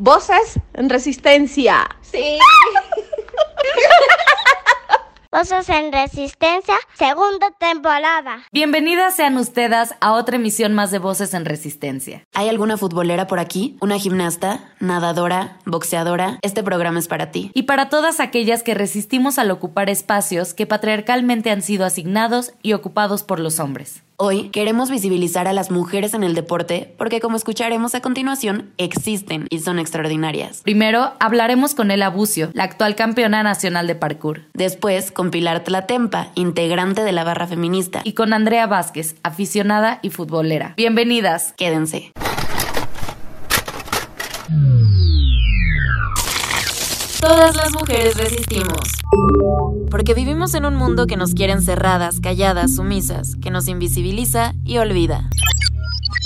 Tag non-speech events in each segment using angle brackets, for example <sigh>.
Voces en resistencia. Sí. <laughs> Voces en Resistencia, segunda temporada. Bienvenidas sean ustedes a otra emisión más de Voces en Resistencia. ¿Hay alguna futbolera por aquí? ¿Una gimnasta? ¿Nadadora? ¿Boxeadora? Este programa es para ti. Y para todas aquellas que resistimos al ocupar espacios que patriarcalmente han sido asignados y ocupados por los hombres. Hoy queremos visibilizar a las mujeres en el deporte porque como escucharemos a continuación, existen y son extraordinarias. Primero hablaremos con Ela Bucio, la actual campeona nacional de parkour. Después con Pilar Tlatempa, integrante de la barra feminista. Y con Andrea Vázquez, aficionada y futbolera. Bienvenidas. Quédense. Todas las mujeres resistimos. Porque vivimos en un mundo que nos quiere encerradas, calladas, sumisas, que nos invisibiliza y olvida.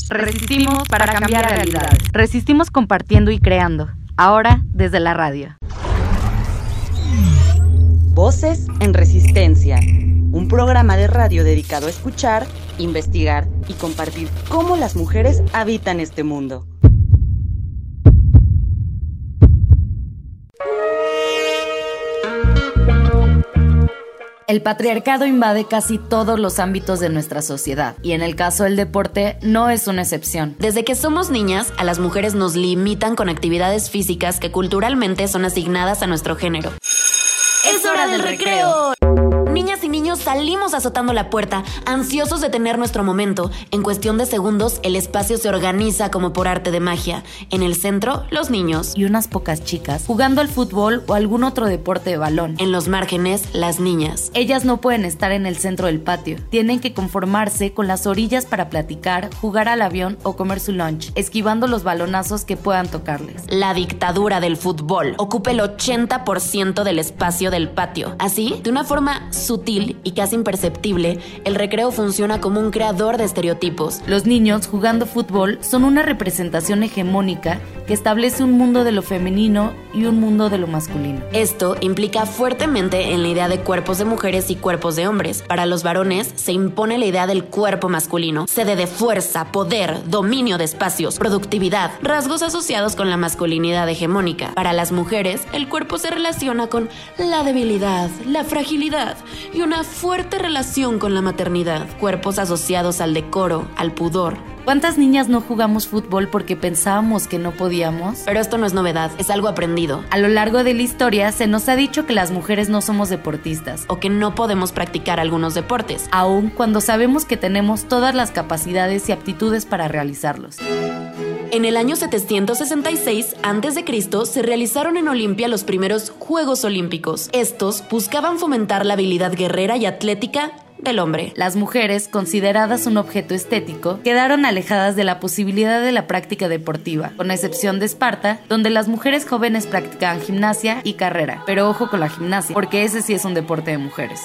Resistimos para cambiar realidades. Resistimos compartiendo y creando. Ahora desde la radio. Voces en Resistencia. Un programa de radio dedicado a escuchar, investigar y compartir cómo las mujeres habitan este mundo. El patriarcado invade casi todos los ámbitos de nuestra sociedad y en el caso del deporte no es una excepción. Desde que somos niñas, a las mujeres nos limitan con actividades físicas que culturalmente son asignadas a nuestro género. ¡Es hora del recreo! Niñas niños salimos azotando la puerta, ansiosos de tener nuestro momento. En cuestión de segundos, el espacio se organiza como por arte de magia. En el centro, los niños. Y unas pocas chicas jugando al fútbol o algún otro deporte de balón. En los márgenes, las niñas. Ellas no pueden estar en el centro del patio. Tienen que conformarse con las orillas para platicar, jugar al avión o comer su lunch, esquivando los balonazos que puedan tocarles. La dictadura del fútbol ocupa el 80% del espacio del patio. Así, de una forma sutil y casi imperceptible, el recreo funciona como un creador de estereotipos. Los niños jugando fútbol son una representación hegemónica que establece un mundo de lo femenino y un mundo de lo masculino. Esto implica fuertemente en la idea de cuerpos de mujeres y cuerpos de hombres. Para los varones se impone la idea del cuerpo masculino, sede de fuerza, poder, dominio de espacios, productividad, rasgos asociados con la masculinidad hegemónica. Para las mujeres, el cuerpo se relaciona con la debilidad, la fragilidad y una fuerte relación con la maternidad, cuerpos asociados al decoro, al pudor. ¿Cuántas niñas no jugamos fútbol porque pensábamos que no podíamos? Pero esto no es novedad, es algo aprendido. A lo largo de la historia se nos ha dicho que las mujeres no somos deportistas o que no podemos practicar algunos deportes, aun cuando sabemos que tenemos todas las capacidades y aptitudes para realizarlos. En el año 766 a.C. se realizaron en Olimpia los primeros Juegos Olímpicos. Estos buscaban fomentar la habilidad guerrera y atlética del hombre. Las mujeres, consideradas un objeto estético, quedaron alejadas de la posibilidad de la práctica deportiva, con excepción de Esparta, donde las mujeres jóvenes practicaban gimnasia y carrera. Pero ojo con la gimnasia, porque ese sí es un deporte de mujeres.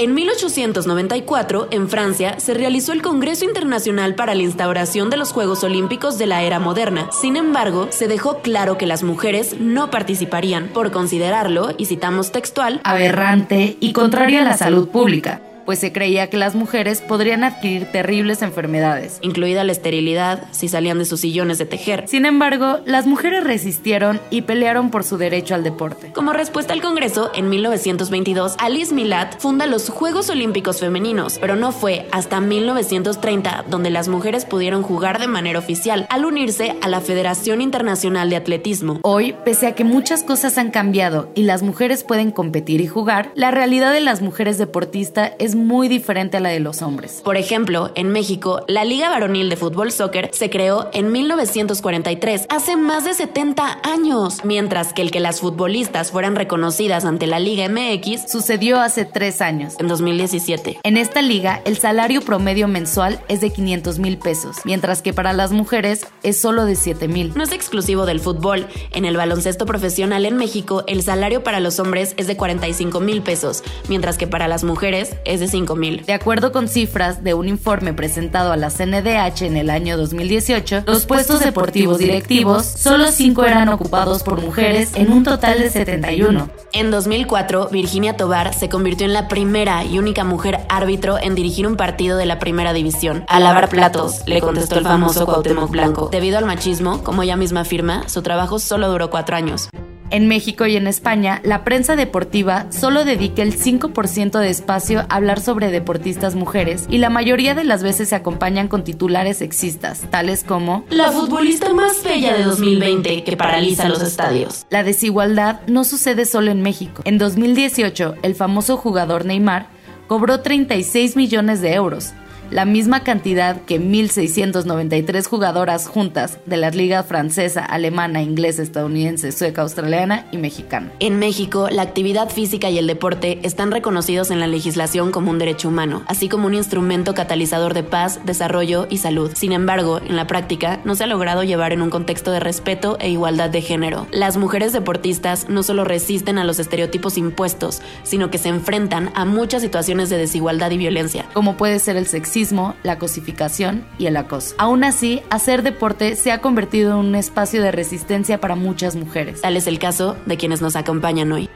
En 1894, en Francia, se realizó el Congreso Internacional para la instauración de los Juegos Olímpicos de la era moderna. Sin embargo, se dejó claro que las mujeres no participarían, por considerarlo, y citamos textual, aberrante y contrario a la salud pública pues se creía que las mujeres podrían adquirir terribles enfermedades, incluida la esterilidad si salían de sus sillones de tejer. Sin embargo, las mujeres resistieron y pelearon por su derecho al deporte. Como respuesta al Congreso, en 1922, Alice Milat funda los Juegos Olímpicos Femeninos, pero no fue hasta 1930 donde las mujeres pudieron jugar de manera oficial al unirse a la Federación Internacional de Atletismo. Hoy, pese a que muchas cosas han cambiado y las mujeres pueden competir y jugar, la realidad de las mujeres deportistas es muy diferente a la de los hombres. Por ejemplo, en México, la Liga Varonil de Fútbol Soccer se creó en 1943, hace más de 70 años, mientras que el que las futbolistas fueran reconocidas ante la Liga MX sucedió hace tres años, en 2017. En esta liga, el salario promedio mensual es de 500 mil pesos, mientras que para las mujeres es solo de 7 mil. No es exclusivo del fútbol. En el baloncesto profesional en México, el salario para los hombres es de 45 mil pesos, mientras que para las mujeres es de 5 mil. De acuerdo con cifras de un informe presentado a la CNDH en el año 2018, los puestos deportivos directivos, solo 5 eran ocupados por mujeres en un total de 71. En 2004, Virginia Tobar se convirtió en la primera y única mujer árbitro en dirigir un partido de la primera división. A lavar platos, le contestó el famoso Cuauhtémoc Blanco. Debido al machismo, como ella misma afirma, su trabajo solo duró cuatro años. En México y en España, la prensa deportiva solo dedica el 5% de espacio a hablar sobre deportistas mujeres y la mayoría de las veces se acompañan con titulares sexistas, tales como La futbolista más bella de 2020 que paraliza los estadios. La desigualdad no sucede solo en México. En 2018, el famoso jugador Neymar cobró 36 millones de euros, la misma cantidad que 1.693 jugadoras juntas de las ligas francesa, alemana, inglesa, estadounidense, sueca, australiana y mexicana. En México, la actividad física y el deporte están reconocidos en la legislación como un derecho humano, así como un instrumento catalizador de paz, desarrollo y salud. Sin embargo, en la práctica, no se ha logrado llevar en un contexto de respeto e igualdad de género. Las mujeres deportistas no solo resisten a los estereotipos impuestos, sino que se enfrentan a muchas situaciones de desigualdad y violencia. Como puede ser el sexismo, la cosificación y el acoso. Aún así, hacer deporte se ha convertido en un espacio de resistencia para muchas mujeres. Tal es el caso de quienes nos acompañan hoy.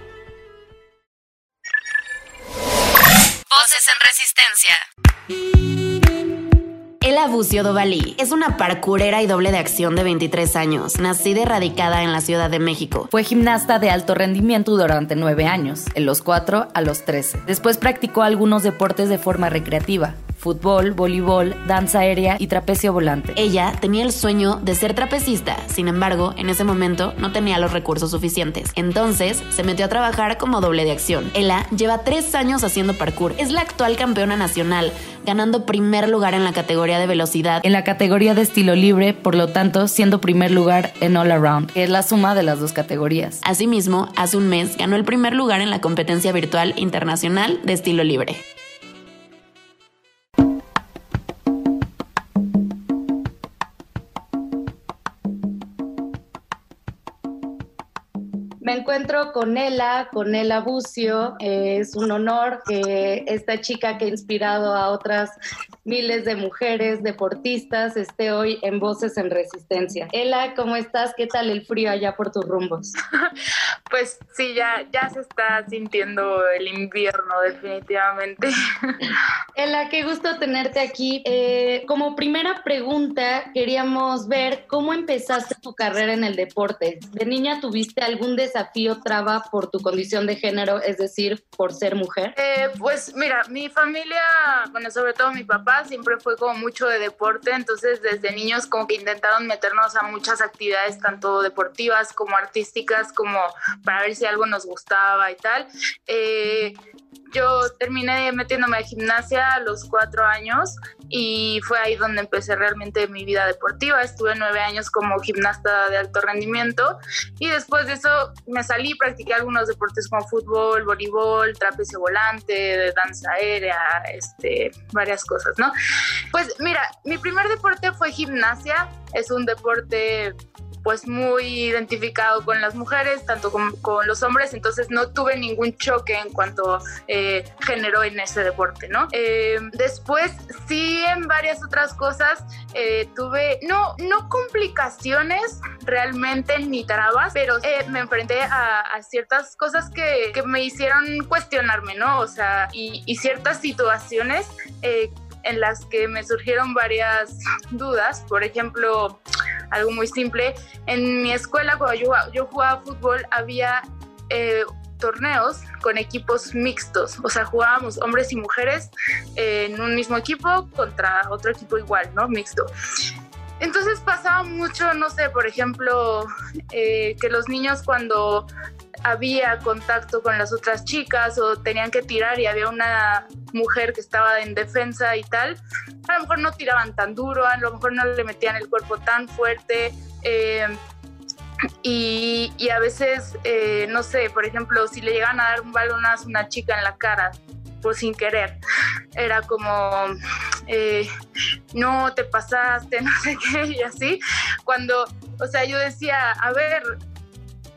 Voces en Resistencia. Ela Bucio Dovalí es una parkourera y doble de acción de 23 años, nacida y radicada en la Ciudad de México. Fue gimnasta de alto rendimiento durante 9 años, en los 4 a los 13. Después practicó algunos deportes de forma recreativa, fútbol, voleibol, danza aérea y trapecio volante. Ella tenía el sueño de ser trapecista, sin embargo, en ese momento no tenía los recursos suficientes. Entonces se metió a trabajar como doble de acción. Ella lleva tres años haciendo parkour. Es la actual campeona nacional, ganando primer lugar en la categoría de velocidad. En la categoría de estilo libre, por lo tanto, siendo primer lugar en All Around, que es la suma de las dos categorías. Asimismo, hace un mes ganó el primer lugar en la competencia virtual internacional de estilo libre. Encuentro con Ela, con Ela Bucio. es un honor que esta chica que ha inspirado a otras miles de mujeres deportistas esté hoy en Voces en Resistencia. Ela, ¿cómo estás? ¿Qué tal el frío allá por tus rumbos? <laughs> Pues sí, ya, ya se está sintiendo el invierno definitivamente. <laughs> Ela, qué gusto tenerte aquí. Eh, como primera pregunta, queríamos ver cómo empezaste tu carrera en el deporte. ¿De niña tuviste algún desafío traba por tu condición de género, es decir, por ser mujer? Eh, pues mira, mi familia, bueno, sobre todo mi papá, siempre fue como mucho de deporte, entonces desde niños como que intentaron meternos a muchas actividades, tanto deportivas como artísticas, como para ver si algo nos gustaba y tal. Eh, yo terminé metiéndome a gimnasia a los cuatro años y fue ahí donde empecé realmente mi vida deportiva. Estuve nueve años como gimnasta de alto rendimiento y después de eso me salí, practiqué algunos deportes como fútbol, voleibol, trapecio volante, danza aérea, este, varias cosas, ¿no? Pues mira, mi primer deporte fue gimnasia, es un deporte pues muy identificado con las mujeres, tanto con, con los hombres, entonces no tuve ningún choque en cuanto eh, género en ese deporte, ¿no? Eh, después sí en varias otras cosas eh, tuve, no, no complicaciones realmente ni trabas, pero eh, me enfrenté a, ciertas cosas que, que, me hicieron cuestionarme, ¿no? O sea, y, y ciertas situaciones en las que me surgieron varias dudas. Por ejemplo, algo muy simple, en mi escuela cuando yo, jugaba fútbol había eh, torneos con equipos mixtos, o sea, jugábamos hombres y mujeres eh, en un mismo equipo contra otro equipo igual, ¿no? Mixto. Entonces pasaba mucho, no sé, por ejemplo, eh, que los niños cuando había contacto con las otras chicas o tenían que tirar y había una mujer que estaba en defensa y tal, a lo mejor no tiraban tan duro, a lo mejor no le metían el cuerpo tan fuerte. Eh, y, y, a veces, eh, no sé, por ejemplo, si le llegan a dar un balonazo a una chica en la cara, pues sin querer, era como, eh, no te pasaste, <laughs> no sé qué, y así, cuando, o sea, yo decía, a ver,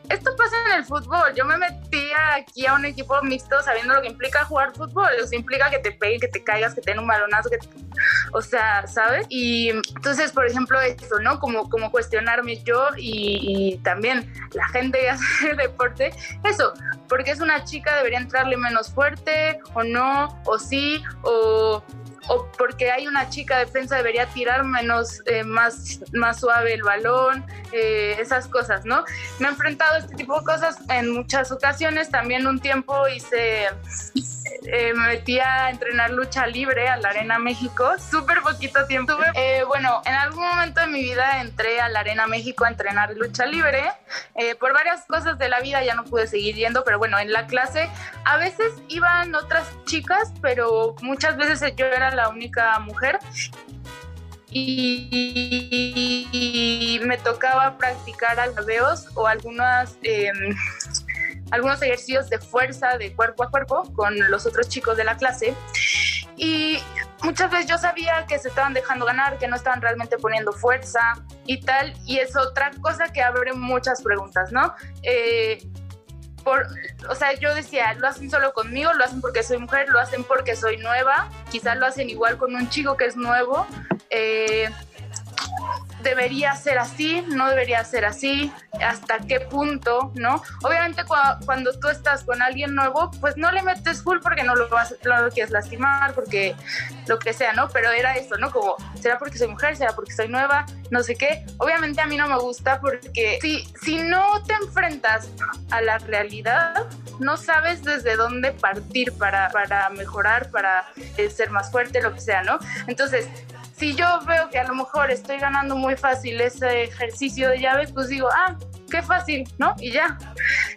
esto pasa en el fútbol. Yo me metí aquí a un equipo mixto sabiendo lo que implica jugar fútbol. Eso implica que te peguen, que te caigas, que te un balonazo, que o sea, ¿sabes? Y entonces, por ejemplo, esto, ¿no? Como, como cuestionarme yo y, y también la gente que <laughs> hace deporte, eso, porque es una chica debería entrarle menos fuerte o no, o sí, o o porque hay una chica defensa debería tirar menos, eh, más, más suave el balón, eh, esas cosas, ¿no? Me he enfrentado a este tipo de cosas en muchas ocasiones, también un tiempo hice, eh, me metí a entrenar lucha libre a la Arena México, súper poquito tiempo. bueno, en algún momento de mi vida entré a la Arena México a entrenar lucha libre, por varias cosas de la vida ya no pude seguir yendo, pero bueno, en la clase a veces iban otras chicas, pero muchas veces yo era la única mujer y, me tocaba practicar alveos o algunas, em, algunos ejercicios de fuerza de cuerpo a cuerpo con los otros chicos de la clase. Y muchas veces yo sabía que se estaban dejando ganar, que no estaban realmente poniendo fuerza y tal. Y es otra cosa que abre muchas preguntas, ¿no? Eh, o sea, yo decía, lo hacen solo conmigo, lo hacen porque soy mujer, lo hacen porque soy nueva, quizás lo hacen igual con un chico que es nuevo. Eh, debería ser así, no debería ser así, hasta qué punto, ¿no? Obviamente cuando, tú estás con alguien nuevo, pues no le metes full porque no lo, vas, no lo quieres lastimar, porque lo que sea, ¿no? Pero era eso, ¿no? Como, ¿será porque soy mujer? ¿Será porque soy nueva? No sé qué. Obviamente a mí no me gusta porque si, si no te enfrentas a la realidad, no sabes desde dónde partir para, para mejorar, para ser más fuerte, lo que sea, ¿no? Entonces, si yo veo que a lo mejor estoy ganando muy fácil ese ejercicio de llaves, pues digo, ah, qué fácil, ¿no? Y ya.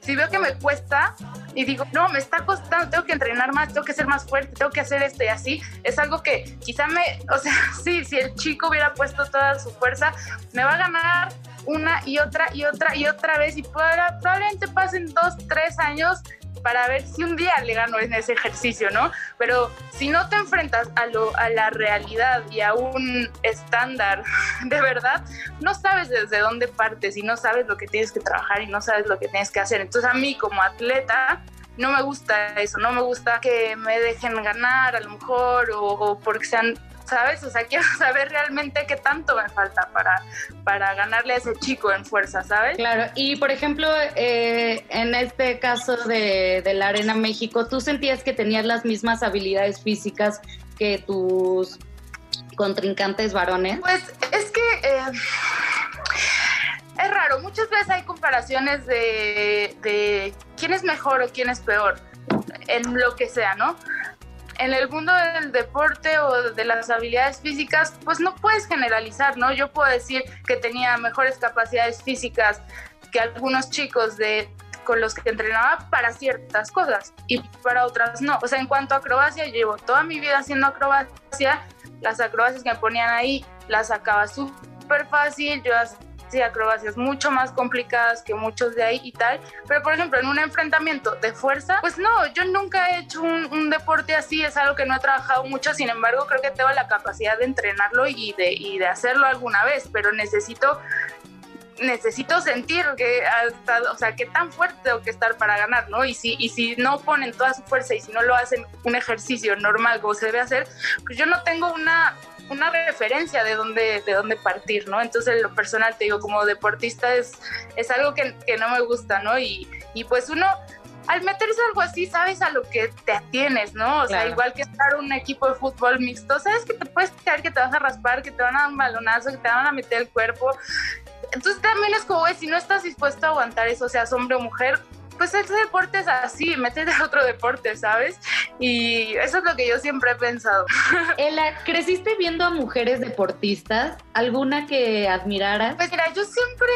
Si veo que me cuesta y digo, no, me está costando, tengo que entrenar más, tengo que ser más fuerte, tengo que hacer esto y así, es algo que quizá me, o sea, <laughs> sí, si el chico hubiera puesto toda su fuerza, me va a ganar una y otra y otra y otra vez y probablemente pasen dos, tres años para ver si un día le gano en ese ejercicio, ¿no? Pero si no te enfrentas a, lo, a la realidad y a un estándar <laughs> de verdad, no sabes desde dónde partes y no sabes lo que tienes que trabajar y no sabes lo que tienes que hacer. Entonces a mí como atleta no me gusta eso, no me gusta que me dejen ganar a lo mejor o, o porque sean ¿sabes? O sea, quiero <laughs> saber realmente qué tanto me falta para, para ganarle a ese chico en fuerza, ¿sabes? Claro, y por ejemplo, eh, en este caso de, de, la Arena México, ¿tú sentías que tenías las mismas habilidades físicas que tus contrincantes varones? Pues es que... Eh, es raro, muchas veces hay comparaciones de, de quién es mejor o quién es peor en lo que sea, ¿no? En el mundo del deporte o de las habilidades físicas, pues no puedes generalizar, ¿no? Yo puedo decir que tenía mejores capacidades físicas que algunos chicos de con los que entrenaba para ciertas cosas y para otras no. O sea, en cuanto a acrobacia, llevo toda mi vida haciendo acrobacia, las acrobacias que me ponían ahí las sacaba súper fácil, yo sí, acrobacias mucho más complicadas que muchos de ahí y tal, pero por ejemplo en un enfrentamiento de fuerza, pues no, yo nunca he hecho un, deporte así, es algo que no he trabajado mucho, sin embargo creo que tengo la capacidad de entrenarlo y de, y de hacerlo alguna vez, pero necesito necesito sentir que hasta, o sea, qué tan fuerte tengo que estar para ganar, ¿no? Y si, y si no ponen toda su fuerza y si no lo hacen un ejercicio normal como se debe hacer, pues yo no tengo una, una referencia de dónde, de dónde partir, ¿no? Entonces, lo personal, te digo, como deportista es, es algo que, que no me gusta, ¿no? Y, y pues uno al meterse algo así, sabes a lo que te atienes, ¿no? O sea, igual que estar un equipo de fútbol mixto, sabes que te puedes caer, que te vas a raspar, que te van a dar un balonazo, que te van a meter el cuerpo. Entonces también es como, si no estás dispuesto a aguantar eso, sea hombre o mujer, pues ese deporte es así, métete a otro deporte, ¿sabes? Y eso es lo que yo siempre he pensado. <laughs> Ela, ¿creciste viendo a mujeres deportistas? ¿Alguna que admiraras? Pues mira, yo siempre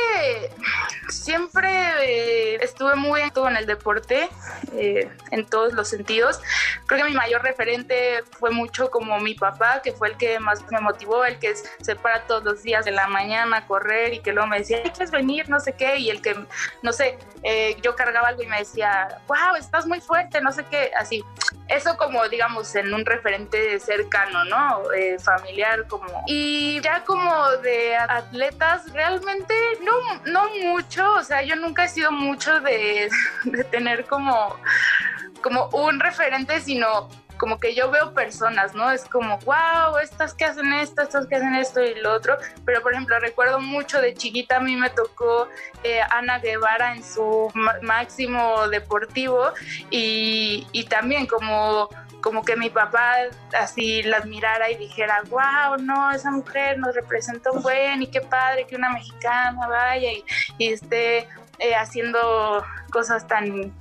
siempre eh, estuve muy activo en el deporte, eh, en todos los sentidos. Creo que mi mayor referente fue mucho como mi papá, que fue el que más me motivó, el que se para todos los días de la mañana a correr y que luego me decía, ¿quieres venir? No sé qué, y el que, no sé, eh, yo cargaba algo y me decía, wow, estás muy fuerte, no sé qué, así. Eso como, digamos, en un referente cercano, ¿no? familiar, como. Y ya como de atletas, realmente no, no mucho, o sea, yo nunca he sido mucho de, <laughs> de tener como, como un referente, sino como que yo veo personas, ¿no? Es como, wow, estas que hacen esto, estas que hacen esto y lo otro. Pero, por ejemplo, recuerdo mucho de chiquita, a mí me tocó eh, Ana Guevara en su máximo deportivo y, y también como como que mi papá así la admirara y dijera, wow, no, esa mujer nos representa un buen y qué padre que una mexicana vaya y, esté eh, haciendo cosas tan,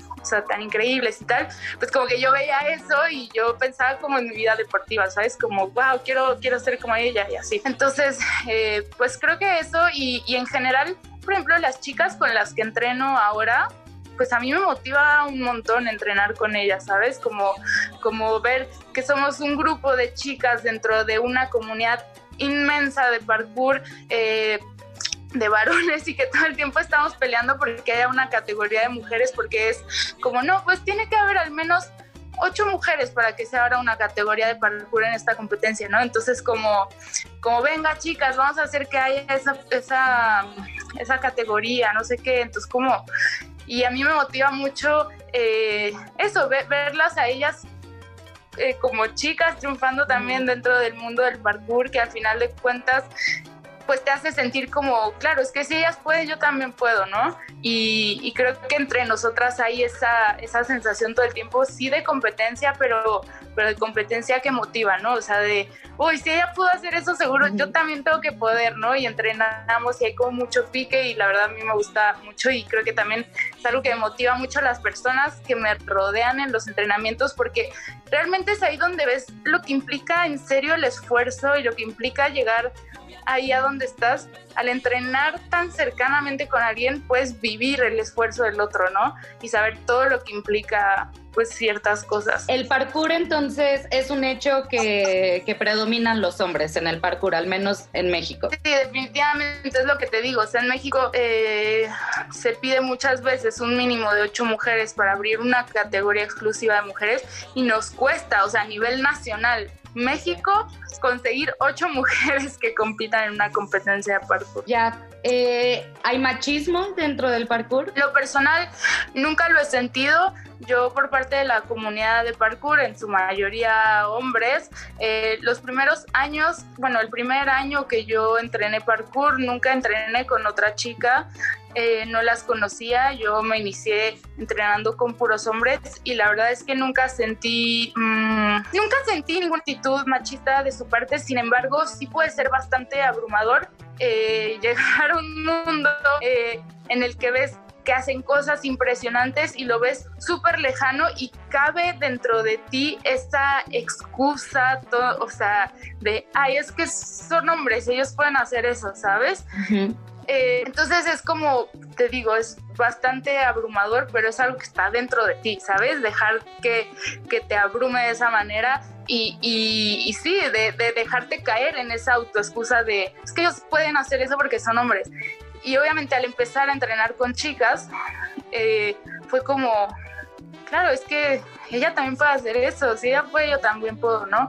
tan increíbles y tal, pues como que yo veía eso y yo pensaba como en mi vida deportiva, ¿sabes? Como, wow, quiero, quiero ser como ella y así. Entonces, eh, pues creo que eso y, y en general, por ejemplo, las chicas con las que entreno ahora, pues a mí me motiva un montón entrenar con ellas, ¿sabes? Como, como ver que somos un grupo de chicas dentro de una comunidad inmensa de parkour. Eh, de varones y que todo el tiempo estamos peleando porque haya una categoría de mujeres porque es como no, pues tiene que haber al menos ocho mujeres para que se abra una categoría de parkour en esta competencia, ¿no? Entonces como, como venga chicas, vamos a hacer que haya esa, esa, esa categoría, no sé qué, entonces como y a mí me motiva mucho eh, eso, verlas a ellas eh, como chicas triunfando también dentro del mundo del parkour, que al final de cuentas pues te hace sentir como, claro, es que si ellas pueden, yo también puedo, ¿no? Y, creo que entre nosotras hay esa, esa sensación todo el tiempo, sí de competencia, pero, pero de competencia que motiva, ¿no? O sea, de, uy, si ella pudo hacer eso, seguro yo también tengo que poder, ¿no? Y entrenamos y hay como mucho pique y la verdad a mí me gusta mucho y creo que también es algo que motiva mucho a las personas que me rodean en los entrenamientos porque realmente es ahí donde ves lo que implica en serio el esfuerzo y lo que implica llegar ahí a donde estás, al entrenar tan cercanamente con alguien, puedes vivir el esfuerzo del otro, ¿no? Y saber todo lo que implica pues ciertas cosas. El parkour entonces es un hecho que, que, predominan los hombres en el parkour, al menos en México. Sí, definitivamente es lo que te digo. O sea, en México eh, se pide muchas veces un mínimo de ocho mujeres para abrir una categoría exclusiva de mujeres y nos cuesta, o sea, a nivel nacional, México conseguir ocho mujeres que compitan en una competencia de parkour. Ya, eh, ¿hay machismo dentro del parkour? Lo personal, nunca lo he sentido. Yo por parte de la comunidad de parkour, en su mayoría hombres, eh, los primeros años, bueno, el primer año que yo entrené parkour, nunca entrené con otra chica. Eh, no las conocía, yo me inicié entrenando con puros hombres y la verdad es que nunca sentí, mm, nunca sentí ninguna actitud machista de su parte, sin embargo sí puede ser bastante abrumador eh, <laughs> llegar a un mundo eh, en el que ves que hacen cosas impresionantes y lo ves súper lejano y cabe dentro de ti esa excusa, o sea, de, ay, es que son hombres, ellos pueden hacer eso, ¿sabes? Eh, entonces es como, te digo, es bastante abrumador, pero es algo que está dentro de ti, ¿sabes? Dejar que, que te abrume de esa manera y, y, sí, de, de, dejarte caer en esa autoexcusa de, es que ellos pueden hacer eso porque son hombres. Y obviamente al empezar a entrenar con chicas, eh, fue como, claro, es que ella también puede hacer eso, si ella puede, yo también puedo, ¿no?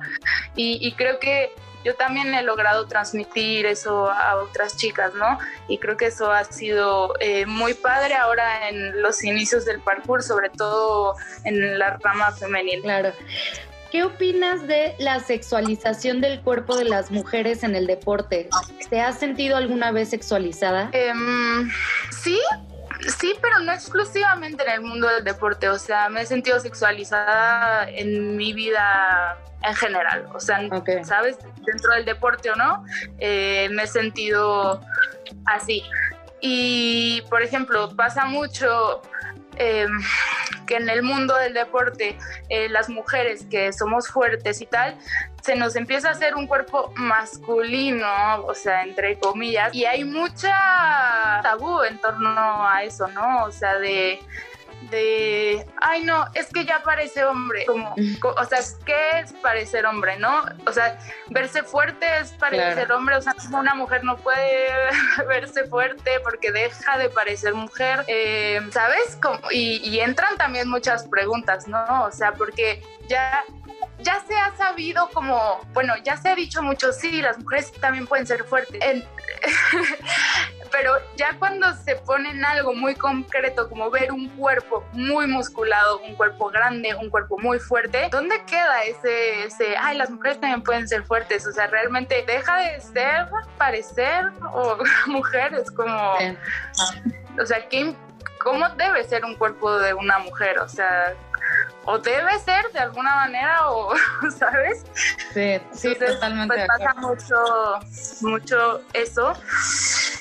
Y, creo que yo también he logrado transmitir eso a otras chicas, ¿no? Y creo que eso ha sido eh, muy padre ahora en los inicios del parkour, sobre todo en la rama femenil. Claro. ¿Qué opinas de la sexualización del cuerpo de las mujeres en el deporte? ¿Te has sentido alguna vez sexualizada? Em, sí, Sí, pero no exclusivamente en el mundo del deporte, o sea, me he sentido sexualizada en mi vida en general, o sea, ¿sabes? Dentro del deporte o no, eh, me he sentido así. Y, por ejemplo, pasa mucho em, que en el mundo del deporte eh, las mujeres que somos fuertes y tal, se nos empieza a hacer un cuerpo masculino, o sea, entre comillas, y hay mucha tabú en torno a eso, ¿no? O sea, de de, ay no, es que ya parece hombre, como, o sea, ¿qué es parecer hombre, no? O sea, verse fuerte es parecer hombre, o sea, una mujer no puede <laughs> verse fuerte porque deja de parecer mujer, eh, ¿sabes? Como, y, y entran también muchas preguntas, ¿no? O sea, porque ya ya se ha sabido como, bueno, ya se ha dicho mucho, sí, las mujeres también pueden ser fuertes. <laughs> pero ya cuando se ponen algo muy concreto, como ver un cuerpo muy musculado, un cuerpo grande, un cuerpo muy fuerte, ¿dónde queda ese, ese, ay, las mujeres también pueden ser fuertes? O sea, realmente deja de ser, parecer, o <laughs> mujeres como, o sea, ¿qué, ¿cómo debe ser un cuerpo de una mujer? O sea, o debe ser de alguna manera o <laughs> sabes sí sí totalmente pues pasa mucho mucho eso.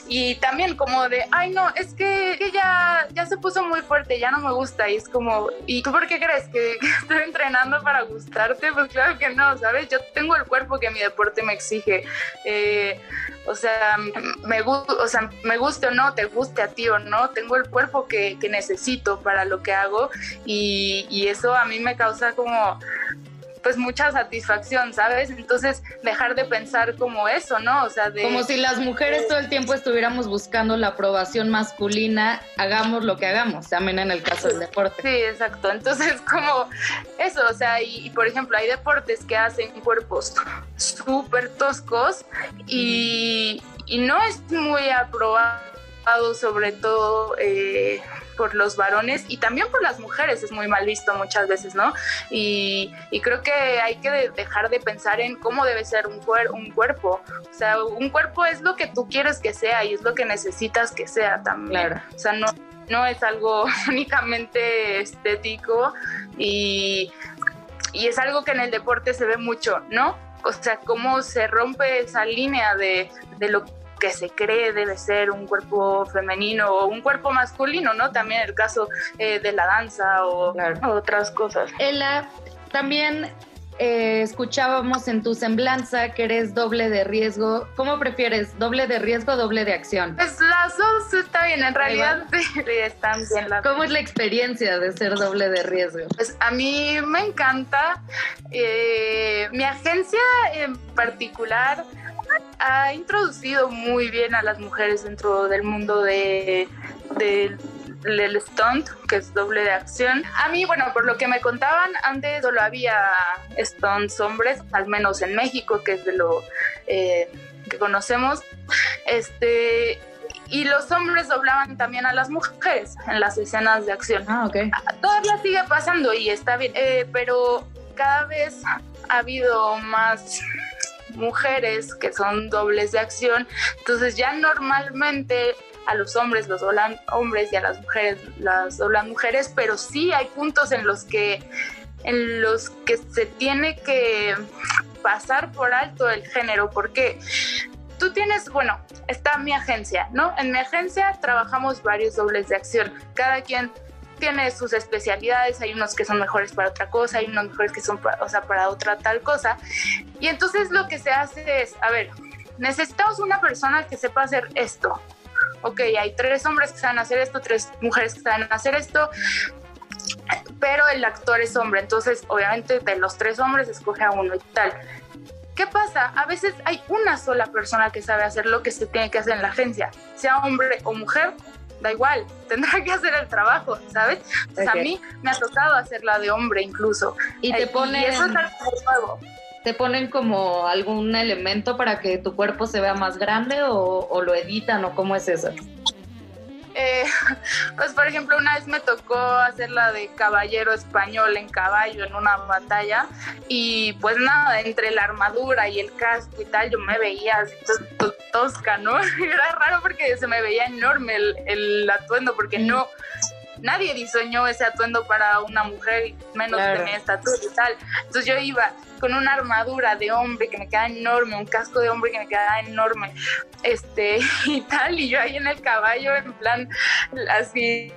Y también como de ay no es que, ya ya se puso muy fuerte ya no me gusta y es como y tú por qué crees <laughs> que, estoy entrenando para gustarte pues claro que no sabes yo tengo el cuerpo que mi deporte me exige. Eh, o sea, me, o sea, me guste o no, te guste a ti o no, tengo el cuerpo que, que necesito para lo que hago y, y, eso a mí me causa como pues mucha satisfacción, ¿sabes? Entonces dejar de pensar como eso, ¿no? O sea, de... Como si las mujeres todo el tiempo estuviéramos buscando la aprobación masculina, hagamos lo que hagamos, también en el caso del deporte. Sí, exacto. Entonces <laughs> como eso, o sea, y, por ejemplo hay deportes que hacen cuerpos súper toscos y, y no es muy aprobado sobre todo eh, por los varones y también por las mujeres es muy mal visto muchas veces, ¿no? Y, creo que hay que dejar de pensar en cómo debe ser un, un cuerpo. O sea, un cuerpo es lo que tú quieres que sea y es lo que necesitas que sea también. O sea, no, no es algo <laughs> únicamente estético y, y es algo que en el deporte se ve mucho, ¿no? O sea, cómo se rompe esa línea de, de lo que se cree debe ser un cuerpo femenino o un cuerpo masculino, ¿no? También el caso eh, de la danza o, otras cosas. Ella también eh, escuchábamos en tu semblanza que eres doble de riesgo. ¿Cómo prefieres? ¿Doble de riesgo o doble de acción? Pues las dos está bien, en realidad sí, <laughs> están bien las ¿Cómo es la experiencia de ser doble de riesgo? Pues a mí me encanta. Eh, mi agencia en particular ha introducido muy bien a las mujeres dentro del mundo de, del stunt, que es doble de acción. A mí, bueno, por lo que me contaban, antes solo había stunts hombres, al menos en México, que es de lo eh, que conocemos. Este, y los hombres doblaban también a las mujeres en las escenas de acción. Ah, ok. Todavía sigue pasando y está bien, eh, pero cada vez ha habido más mujeres que son dobles de acción, entonces ya normalmente a los hombres los doblan hombres y a las mujeres las doblan mujeres, pero sí hay puntos en los que en los que se tiene que pasar por alto el género, porque tú tienes, bueno, está mi agencia, ¿no? En mi agencia trabajamos varios dobles de acción, cada quien tiene sus especialidades, hay unos que son mejores para otra cosa, hay unos mejores que son para, o sea, para otra tal cosa. Y entonces lo que se hace es, a ver, necesitamos una persona que sepa hacer esto. Ok, hay tres hombres que saben hacer esto, tres mujeres que saben hacer esto, pero el actor es hombre, entonces obviamente de los tres hombres escoge a uno y tal. ¿Qué pasa? A veces hay una sola persona que sabe hacer lo que se tiene que hacer en la agencia, sea hombre o mujer, da igual, <laughs> tendrá que hacer el trabajo, ¿sabes? a mí me ha tocado hacerla de hombre incluso. Y te ponen... eso es nuevo. ¿Te ponen como algún elemento para que tu cuerpo se vea más grande o, o lo editan o cómo es eso? Eh, <laughs> pues por ejemplo, una vez me tocó hacer la de caballero español en caballo en una batalla y pues nada, entre la armadura y el casco y tal, yo me veía así tosca, ¿no? <laughs> Era raro porque se me veía enorme el, el atuendo porque no nadie diseñó ese atuendo para una mujer, menos de mi estatura y tal. Entonces yo iba con una armadura de hombre que me queda enorme, un casco de hombre que me queda enorme, este, <laughs> y tal, y yo ahí en el caballo, en plan, así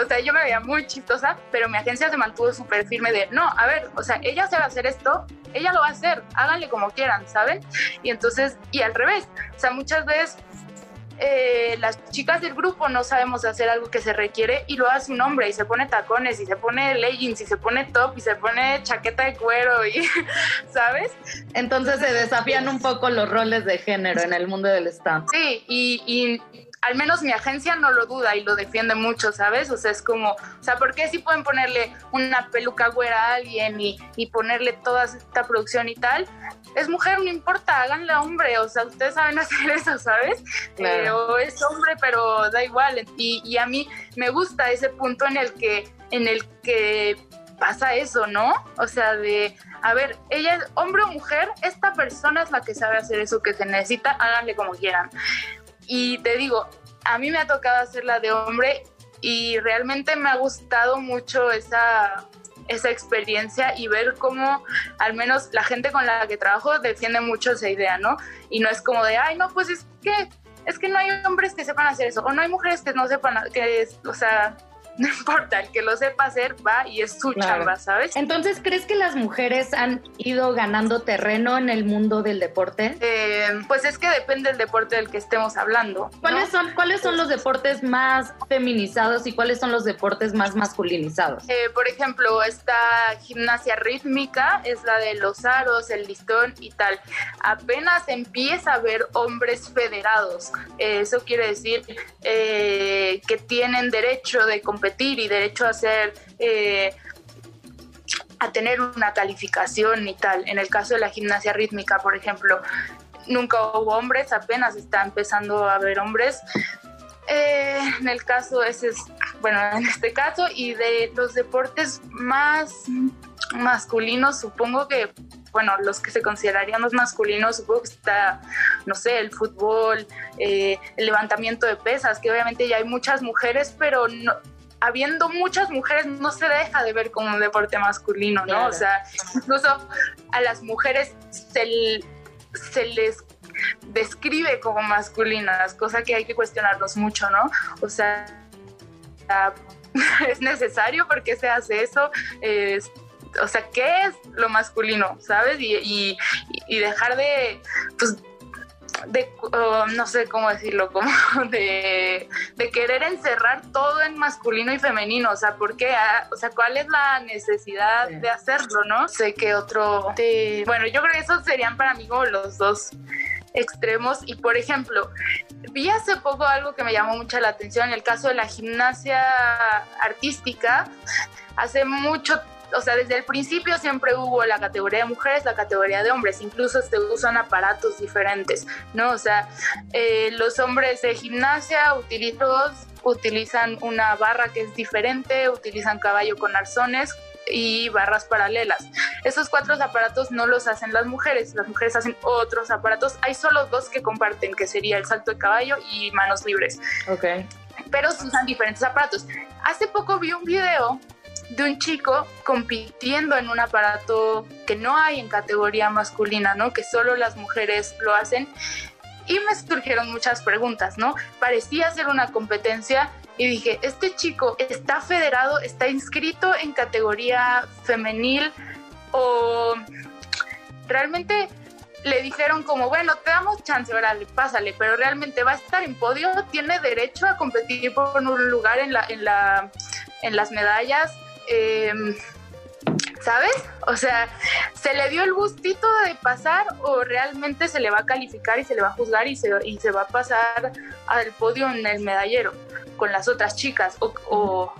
o sea, yo me veía muy chistosa, pero mi agencia se mantuvo súper firme de, no, a ver, o sea, ella sabe hacer esto, ella lo va a hacer, háganle como quieran, ¿saben? Y entonces, y al revés, o sea, muchas veces eh, las chicas del grupo no sabemos hacer algo que se requiere y lo hace un hombre y se pone tacones y se pone leggings y se pone top y se pone chaqueta de cuero y, <laughs> ¿sabes? Entonces se desafían un poco los roles de género en el mundo del stand. Sí, y, y al menos mi agencia no lo duda y lo defiende mucho, ¿sabes? O sea, es como, o sea, ¿por qué si pueden ponerle una peluca güera a alguien y, y ponerle toda esta producción y tal? Es mujer, no importa, háganle hombre, o sea, ustedes saben <laughs> hacer eso, ¿sabes? Eh, o es hombre, pero da igual. Y, y a mí me gusta ese punto en el que, en el que pasa eso, ¿no? O sea, de, a ver, ella es hombre o mujer, esta persona es la que sabe hacer eso que se necesita, háganle como quieran. Y te digo, a mí me ha tocado hacerla de hombre y realmente me ha gustado mucho esa, esa experiencia y ver cómo al menos la gente con la que trabajo defiende mucho esa idea, ¿no? Y no es como de, ay, no, pues es que es que no hay hombres que sepan hacer eso o no hay mujeres que no sepan que o sea, <laughs> no importa, el que lo sepa hacer va y es su chamba, ¿sabes? Entonces, ¿crees que las mujeres han ido ganando terreno en el mundo del deporte? Eh, pues es que depende del deporte del que estemos hablando. ¿Cuáles, son, ¿cuáles son los deportes más feminizados y cuáles son los deportes más masculinizados? Eh, por ejemplo, esta gimnasia rítmica es la de los aros, el listón y tal. Apenas empieza a ver hombres federados. Eh, eso quiere decir que tienen derecho de competir y derecho eh, a tener una calificación y tal. En el caso de la gimnasia rítmica, por ejemplo, nunca hubo hombres, apenas está empezando a haber hombres. Eh, en el caso, ese es, bueno, <laughs> en este caso, y de los deportes más masculinos, supongo que, bueno, los que se considerarían los masculinos, supongo que está, no sé, el fútbol, eh, el levantamiento de pesas, que obviamente ya hay muchas mujeres, pero no, habiendo muchas mujeres no se deja de ver como un deporte masculino, ¿no? O sea, incluso a las mujeres se, se les describe como masculinas, cosa que hay que cuestionarnos mucho, ¿no? O sea, <laughs> es necesario porque se hace eso. o sea, ¿qué es lo masculino? ¿Sabes? Y, y, dejar de, pues, de, no sé cómo decirlo, como <laughs> de, querer encerrar todo en masculino y femenino, o sea, ¿por qué? Ah, o sea, ¿cuál es la necesidad de hacerlo, no? Sé que otro, bueno, yo creo que esos serían para mí como los dos extremos y por ejemplo vi hace poco algo que me llamó mucho la atención en el caso de la gimnasia artística hace mucho o sea, desde el principio siempre hubo la categoría de mujeres, la categoría de hombres, incluso se usan aparatos diferentes, ¿no? O sea, eh, los hombres de gimnasia utilizan, utilizan una barra que es diferente, utilizan caballo con arzones, y barras paralelas. Esos cuatro aparatos no los hacen las mujeres, las mujeres hacen otros aparatos. Hay solo dos que comparten, que sería el salto de caballo y manos libres. Ok. Pero usan diferentes aparatos. Hace poco vi un video de un chico compitiendo en un aparato que no hay en categoría masculina, ¿no? Que solo las mujeres lo hacen. Y me surgieron muchas preguntas, ¿no? Parecía ser una competencia y dije, este chico está federado, está inscrito en categoría femenil o realmente le dijeron como, bueno, te damos chance, órale, pásale, pero realmente va a estar en podio, tiene derecho a competir por un lugar en, la, en, la, en las medallas Em, ¿sabes? O sea, ¿se le dio el gustito de pasar o realmente se le va a calificar y se le va a juzgar y se, va a pasar al podio en el medallero con las otras chicas? O, o,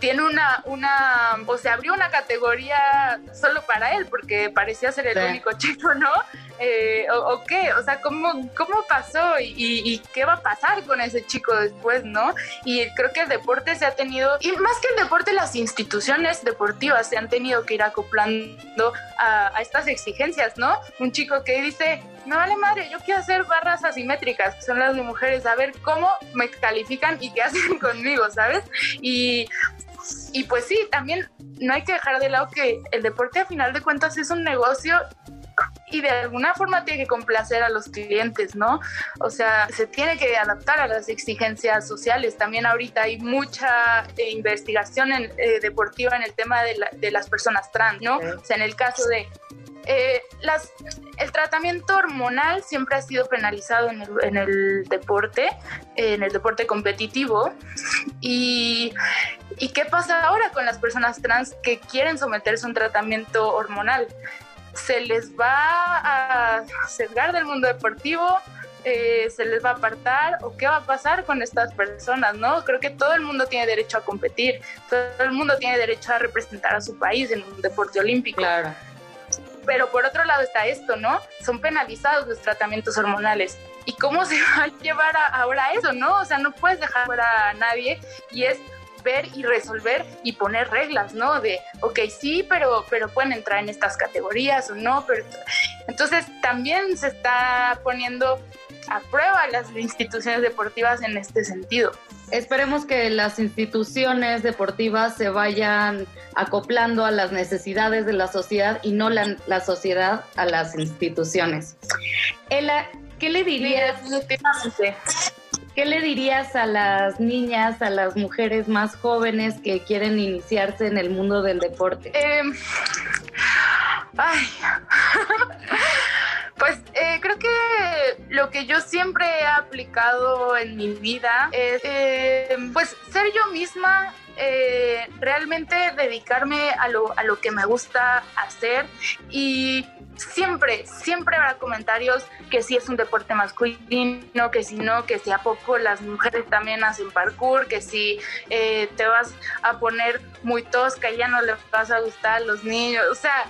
tiene una, una, o se abrió una categoría solo para él porque parecía ser el único chico, ¿no? Eh, o, qué, o sea, ¿cómo, cómo pasó y, y, qué va a pasar con ese chico después, ¿no? Y creo que el deporte se ha tenido, y más que el deporte, las instituciones deportivas se han tenido que ir acoplando a, a estas exigencias, ¿no? Un chico que dice, me vale madre, yo quiero hacer barras asimétricas, que son las de mujeres, a ver cómo me califican y qué <laughs> hacen conmigo, ¿sabes? Y y pues sí, también no hay que dejar de lado que el deporte a final de cuentas es un negocio y de alguna forma tiene que complacer a los clientes, ¿no? O sea, se tiene que adaptar a las exigencias sociales. También ahorita hay mucha eh, investigación en, eh, deportiva en el tema de, de, las personas trans, ¿no? O sea, en el caso de eh, las, el tratamiento hormonal siempre ha sido penalizado en el, en el deporte, en el deporte competitivo. Y, ¿Y qué pasa ahora con las personas trans que quieren someterse a un tratamiento hormonal? Se les va a sesgar del mundo deportivo, eh, se les va a apartar o qué va a pasar con estas personas, ¿no? Creo que todo el mundo tiene derecho a competir, todo el mundo tiene derecho a representar a su país en un deporte olímpico. Claro. Pero por otro lado está esto, ¿no? Son penalizados los tratamientos hormonales. ¿Y cómo <laughs> se va a llevar ahora eso, no? O sea, no puedes dejar fuera a nadie y es ver y resolver y poner reglas, ¿no? De, ok, sí, pero, pero pueden entrar en estas categorías o no, pero... Entonces también se está poniendo a prueba las instituciones deportivas en este sentido. Esperemos que las instituciones deportivas se vayan acoplando a las necesidades de la sociedad y no la, la sociedad a las instituciones. Ela, ¿qué le dirías? ¿Qué le dirías a las niñas, a las mujeres más jóvenes que quieren iniciarse en el mundo del deporte? Eh, ay. <laughs> Pues eh, creo que lo que yo siempre he aplicado en mi vida es eh, pues ser yo misma, eh, realmente dedicarme a lo, a lo que me gusta hacer y siempre, siempre habrá comentarios que si es un deporte masculino, que si no, que si a poco las mujeres también hacen parkour, que si te vas a poner muy tosca y ya no le vas a gustar a los niños. O sea,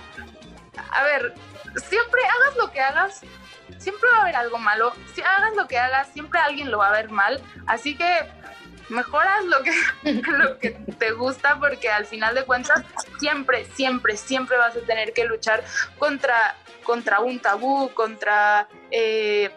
a ver, siempre hagas lo que hagas, siempre va a haber algo malo. Si hagas lo que hagas, siempre alguien lo va a ver mal. Así que mejoras lo que, <laughs> lo que te gusta porque al final de cuentas siempre, siempre, siempre vas a tener que luchar contra, contra un tabú, contra eh,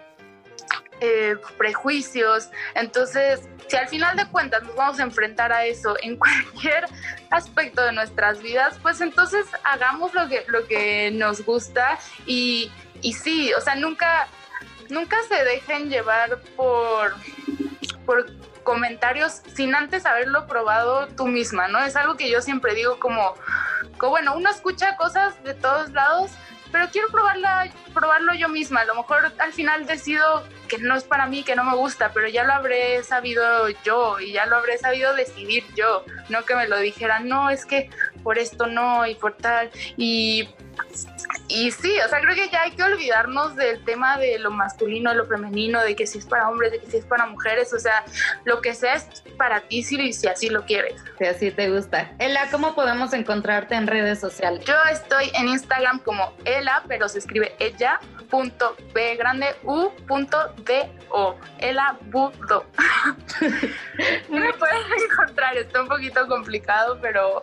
eh, prejuicios. Entonces, si al final de cuentas nos vamos a enfrentar a eso en <laughs> cualquier aspecto de nuestras vidas, pues entonces hagamos lo que, lo que nos gusta y, y sí, o sea, nunca, nunca se dejen llevar por, por comentarios sin antes haberlo probado tú misma, ¿no? Es algo que yo siempre digo como, como bueno, uno escucha cosas de todos lados, pero quiero probarla, probarlo yo misma. A lo mejor al final decido que no es para mí, que no me gusta, pero ya lo habré sabido yo y ya lo habré sabido decidir yo, no que me lo dijeran, no, es que por esto no y por tal. Y y sí, o sea, creo que ya hay que olvidarnos del tema de lo masculino, de lo femenino, de que si es para hombres, de que si es para mujeres, o sea, lo que sea es para ti si, si así lo quieres. Si así te gusta. Ela, ¿cómo podemos encontrarte en redes sociales? Yo estoy en Instagram como Ela, pero se escribe ella, punto B grande U punto D O. Ela Budo. <laughs> me pueden encontrar, está un poquito complicado, pero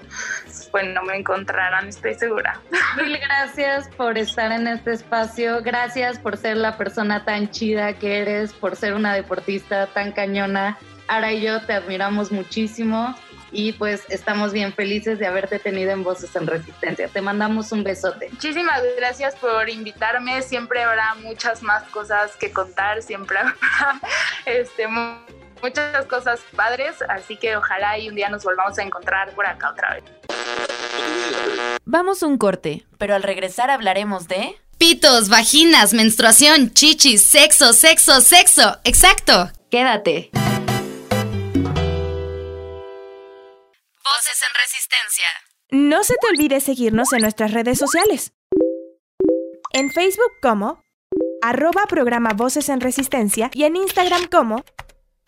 bueno, me encontrarán, estoy segura. <laughs> Gracias por estar en este espacio. Gracias por ser la persona tan chida que eres, por ser una deportista tan cañona. Ara y yo te admiramos muchísimo y pues estamos bien felices de haberte tenido en Voces en Resistencia. Te mandamos un besote. Muchísimas gracias por invitarme. Siempre habrá muchas más cosas que contar, siempre habrá <laughs> este, muchas cosas padres, así que ojalá y un día nos volvamos a encontrar por acá otra vez. Vamos un corte, pero al regresar hablaremos de... Pitos, vaginas, menstruación, chichis, sexo, sexo, sexo. Exacto. Quédate. Voces en Resistencia. No se te olvide seguirnos en nuestras redes sociales. En Facebook como arroba programa Voces en Resistencia y en Instagram como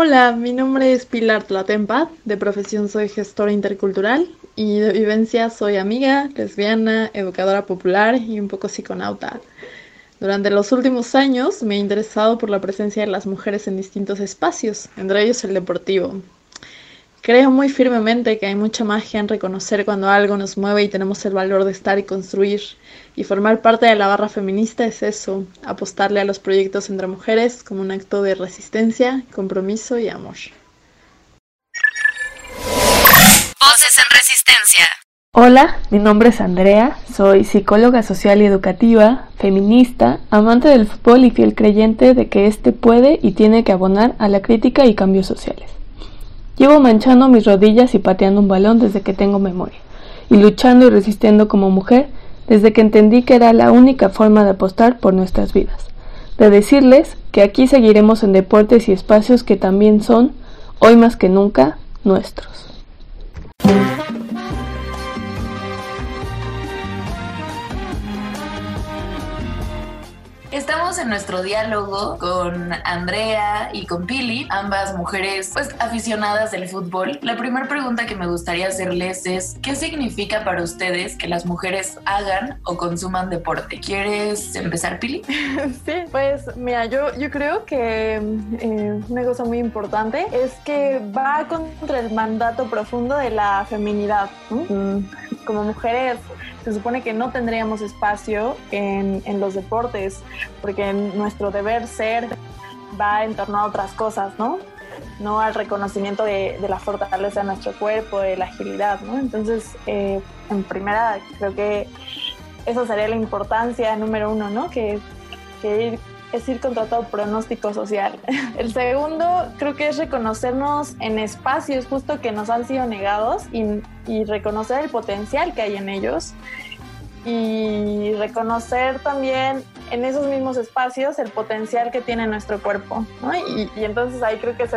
Hola, mi nombre es Pilar Tlatempa, de profesión soy gestora intercultural y de vivencia soy amiga, lesbiana, educadora popular y un poco psiconauta. Durante los últimos años me he interesado por la presencia de las mujeres en distintos espacios, entre ellos el deportivo. Creo muy firmemente que hay mucha magia en reconocer cuando algo nos mueve y tenemos el valor de estar y construir. Y formar parte de la barra feminista es eso, apostarle a los proyectos entre mujeres como un acto de resistencia, compromiso y amor. Voces en Resistencia. Hola, mi nombre es Andrea, soy psicóloga social y educativa, feminista, amante del fútbol y fiel creyente de que éste puede y tiene que abonar a la crítica y cambios sociales. Llevo manchando mis rodillas y pateando un balón desde que tengo memoria, y luchando y resistiendo como mujer desde que entendí que era la única forma de apostar por nuestras vidas. De decirles que aquí seguiremos en deportes y espacios que también son, hoy más que nunca, nuestros. Estamos en nuestro diálogo con Andrea y con Pili, ambas mujeres pues aficionadas del fútbol. La primera pregunta que me gustaría hacerles es ¿qué significa para ustedes que las mujeres hagan o consuman deporte? ¿Quieres empezar, Pili? <laughs> Sí, pues mira, yo, yo creo que eh, una cosa muy importante es que va contra el mandato profundo de la feminidad. Mm, como mujeres se supone que no tendríamos espacio en, en los deportes, porque nuestro deber ser va en torno a otras cosas, ¿no? No al reconocimiento de, de la fortaleza de nuestro cuerpo, de la agilidad, ¿no? Entonces, eh, en primera, creo que esa sería la importancia número uno, ¿no? Que, que ir, es ir contra todo pronóstico social. <laughs> El segundo, creo que es reconocernos en espacios justo que nos han sido negados y, y reconocer el potencial que hay en ellos y reconocer también en esos mismos espacios el potencial que tiene nuestro cuerpo. ¿no? Y, entonces ahí creo que se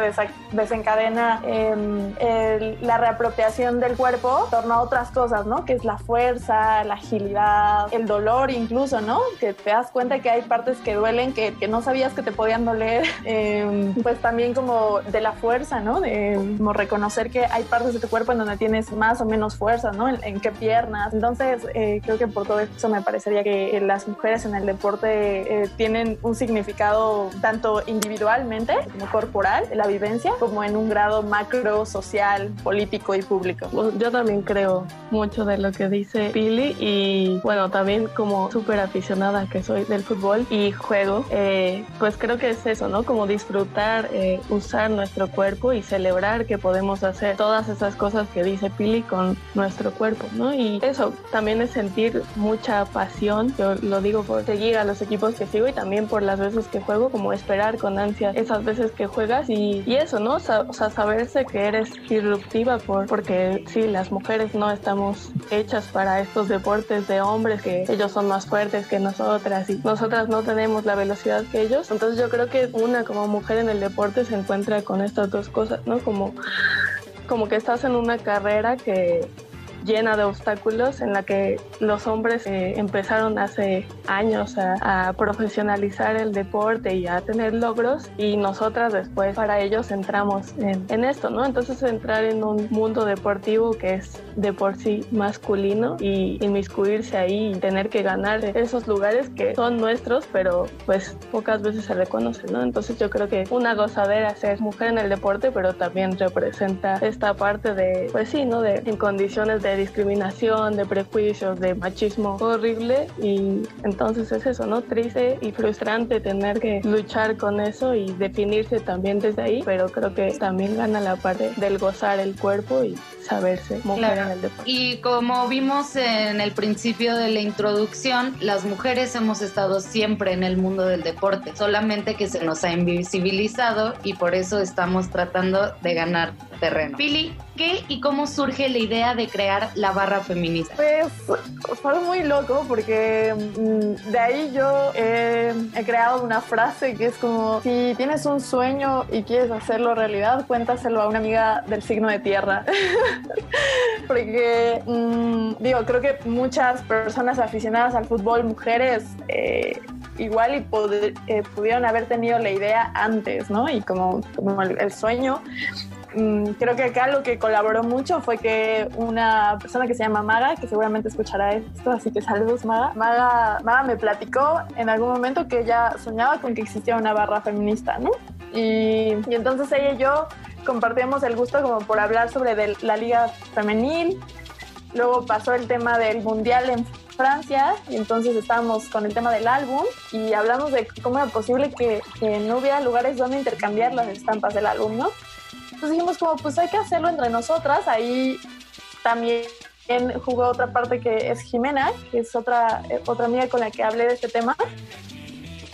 desencadena el, la reapropiación del cuerpo en torno a otras cosas, ¿no? que es la fuerza, la agilidad, el dolor incluso, ¿no? que te das cuenta que hay partes que duelen que, no sabías que te podían doler, <laughs> eh, pues también como de la fuerza, ¿no? de como reconocer que hay partes de tu cuerpo en donde tienes más o menos fuerza, ¿no? en, en qué piernas. Entonces eh, creo que por todo eso me parecería que las mujeres en el deporte eh, tienen un significado tanto individualmente como corporal, la vivencia, como en un grado macro, social, político y público. Yo también creo mucho de lo que dice Pili y bueno, también como súper aficionada que soy del fútbol y juego, eh, pues creo que es eso, ¿no? Como disfrutar, eh, usar nuestro cuerpo y celebrar que podemos hacer todas esas cosas que dice Pili con nuestro cuerpo, ¿no? Y eso también es sentir mucha pasión, yo lo digo por seguir a los equipos que sigo y también por las veces que juego, como esperar con ansia esas veces que juegas y, eso, ¿no? Saberse que eres disruptiva por, porque sí, las mujeres no estamos hechas para estos deportes de hombres, que ellos son más fuertes que nosotras y nosotras no tenemos la velocidad que ellos. Entonces yo creo que una como mujer en el deporte se encuentra con estas dos cosas, ¿no? Como, como que estás en una carrera que llena de obstáculos en la que los hombres eh, empezaron hace años a, a, profesionalizar el deporte y a tener logros y nosotras después para ellos entramos en, en, esto, ¿no? Entonces entrar en un mundo deportivo que es de por sí masculino y inmiscuirse ahí y tener que ganar esos lugares que son nuestros pero pues pocas veces se reconocen, ¿no? Entonces yo creo que una gozadera ser mujer en el deporte pero también representa esta parte de, pues sí, ¿no? De en condiciones de de discriminación, de prejuicios, de machismo horrible y entonces es eso, ¿no? Triste y frustrante tener que luchar con eso y definirse también desde ahí, pero creo que también gana la parte del gozar el cuerpo y saberse mujer claro. en el deporte. Y como vimos en el principio de la introducción, las mujeres hemos estado siempre en el mundo del deporte, solamente que se nos ha invisibilizado y por eso estamos tratando de ganar terreno. Pili, ¿qué y cómo surge la idea de crear la barra feminista? Pues fue muy loco porque mmm, de ahí yo eh, he creado una frase que es como, si tienes un sueño y quieres hacerlo realidad, cuéntaselo a una amiga del signo de tierra. <laughs> porque, mmm, digo, creo que muchas personas aficionadas al fútbol, mujeres, eh, igual y eh, pudieron haber tenido la idea antes, ¿no? Y como, como el, el sueño mm, creo que acá lo que colaboró mucho fue que una persona que se llama Maga, que seguramente escuchará esto, así que saludos Maga, Maga, Maga me platicó en algún momento que ella soñaba con que existía una barra feminista, ¿no? Y, y entonces ella y yo compartíamos el gusto como por hablar sobre de la liga femenil, luego pasó el tema del mundial en Francia y entonces estábamos con el tema del álbum y hablamos de cómo era posible que, que, no hubiera lugares donde intercambiar las estampas del álbum, ¿no? Entonces dijimos como pues hay que hacerlo entre nosotras, ahí también jugó otra parte que es Jimena, que es otra, otra amiga con la que hablé de este tema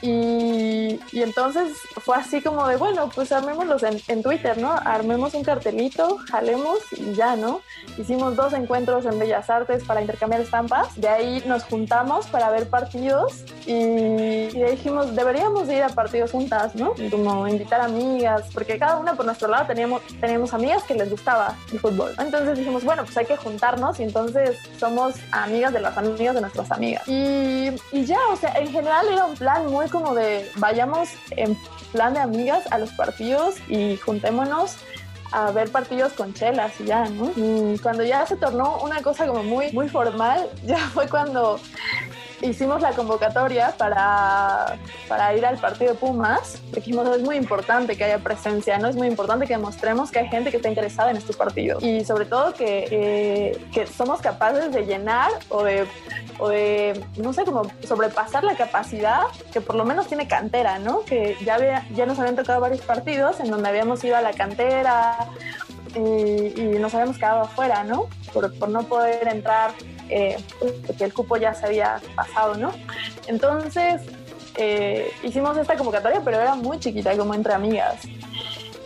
y, y, entonces fue así como de, bueno, pues armémoslos en, en, Twitter, ¿no? Armemos un cartelito, jalemos y ya, ¿no? Hicimos dos encuentros en Bellas Artes para intercambiar estampas. De ahí nos juntamos para ver partidos y, y dijimos, deberíamos ir a partidos juntas, ¿no? Como invitar amigas, porque cada una por nuestro lado teníamos, teníamos amigas que les gustaba el fútbol. Entonces dijimos, bueno, pues hay que juntarnos y entonces somos amigas de las amigas de nuestras amigas. Y, y ya, o sea, en general era un plan muy como de vayamos en plan de amigas a los partidos y juntémonos a ver partidos con chelas y ya, ¿no? Y cuando ya se tornó una cosa como muy, muy formal, <laughs> ya fue cuando hicimos la convocatoria para, para ir al partido de Pumas. Dijimos, es muy importante que haya presencia, ¿no? Es muy importante que demostremos que hay gente que está interesada en este partido. Y sobre todo que, eh, que somos capaces de llenar o de, o de, no sé, como sobrepasar la capacidad que por lo menos tiene cantera, ¿no? Que ya, había, ya nos habían tocado varios partidos en donde habíamos ido a la cantera y, y nos habíamos quedado afuera, ¿no? Por, por no poder entrar eh, porque el cupo ya se había pasado, ¿no? Entonces eh, hicimos esta convocatoria, pero era muy chiquita, como entre amigas.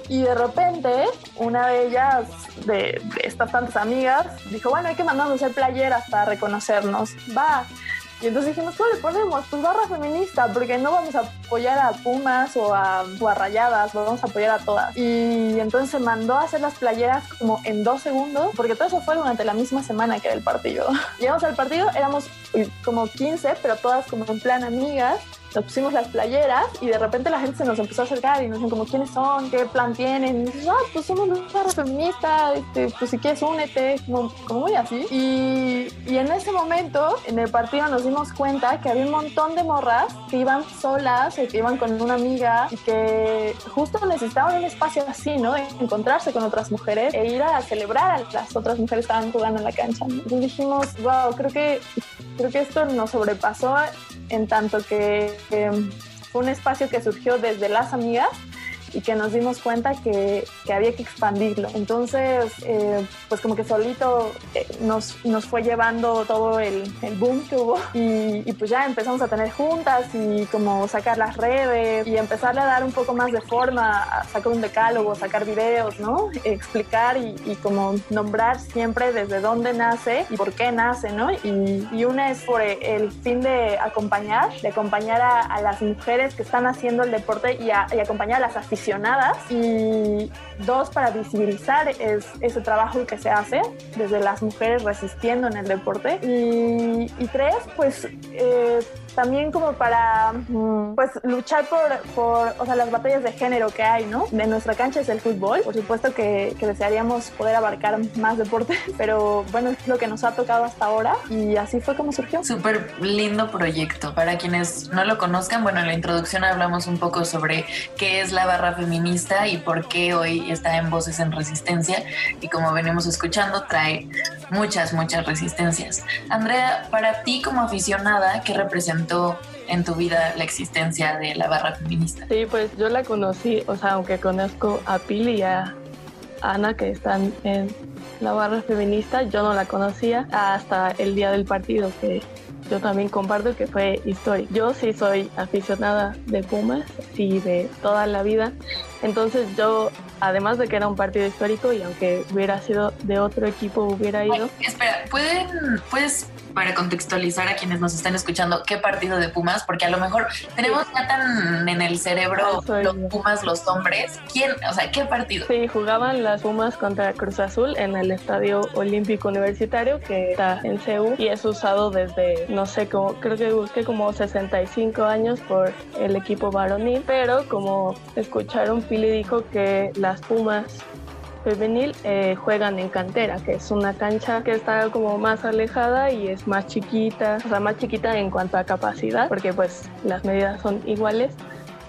Y de repente, una de ellas, de, estas tantas amigas, dijo, bueno, hay que mandarnos a hacer playeras para reconocernos. Va, y entonces dijimos, ¿cómo le ponemos? Pues barra feminista, porque no vamos a apoyar a Pumas o a, o Rayadas, vamos a apoyar a todas. Y entonces se mandó a hacer las playeras como en dos segundos, porque todo eso fue durante la misma semana que era el partido. <laughs> Llegamos al partido, éramos como 15, pero todas como en plan amigas nos pusimos las playeras y de repente la gente se nos empezó a acercar y nos decían como quiénes son, qué plan tienen. Dices, ah, pues somos una feminista, este, pues si quieres únete, como, como muy así. Y, y, en ese momento, en el partido nos dimos cuenta que había un montón de morras que iban solas o que iban con una amiga y que justo necesitaban un espacio así, ¿no? De encontrarse con otras mujeres e ir a celebrar a las otras mujeres estaban jugando en la cancha. ¿no? Entonces dijimos, wow, creo que, creo que esto nos sobrepasó en tanto que, que, fue un espacio que surgió desde las amigas y que nos dimos cuenta que, que había que expandirlo. Entonces, eh, pues como que solito eh, nos, nos fue llevando todo el, el boom que hubo <laughs> y, y, pues ya empezamos a tener juntas y como sacar las redes y empezarle a dar un poco más de forma, a sacar un decálogo, sacar videos, ¿no? Explicar y, y como nombrar siempre desde dónde nace y por qué nace, ¿no? Y, y una es por el fin de acompañar, de acompañar a, a las mujeres que están haciendo el deporte y, a, y acompañar a las y dos para visibilizar es ese trabajo que se hace desde las mujeres resistiendo en el deporte. Y, y tres pues eh, también como para pues luchar por, por o sea, las batallas de género que hay, ¿no? De nuestra cancha es el fútbol, por supuesto que, que desearíamos poder abarcar más deportes, <laughs> pero bueno, es lo que nos ha tocado hasta ahora y así fue como surgió. Súper lindo proyecto. Para quienes no lo conozcan, bueno, en la introducción hablamos un poco sobre qué es la barra feminista y por qué hoy está en Voces en Resistencia y como venimos escuchando trae muchas, muchas resistencias. Andrea, para ti como aficionada, ¿qué representa en tu vida la existencia de la barra feminista? Sí, pues yo la conocí, o sea, aunque conozco a Pili y a Ana que están en la barra feminista, yo no la conocía hasta el día del partido que yo también comparto que fue histórico. Yo sí soy aficionada de Pumas, sí, de toda la vida. Entonces yo, además de que era un partido histórico y aunque hubiera sido de otro equipo, hubiera ido... Ay, espera, ¿pueden, ¿puedes para contextualizar a quienes nos están escuchando qué partido de Pumas, porque a lo mejor tenemos ya tan en el cerebro los Pumas, los hombres. ¿Quién, o sea, qué partido? Sí, jugaban las Pumas contra Cruz Azul en el Estadio Olímpico Universitario que está en CEU y es usado desde, no sé, como, creo que busqué como 65 años por el equipo varonil, pero como escucharon, Pili dijo que las Pumas femenil eh, juegan en cantera, que es una cancha que está como más alejada y es más chiquita, o sea, más chiquita en cuanto a capacidad, porque pues las medidas son iguales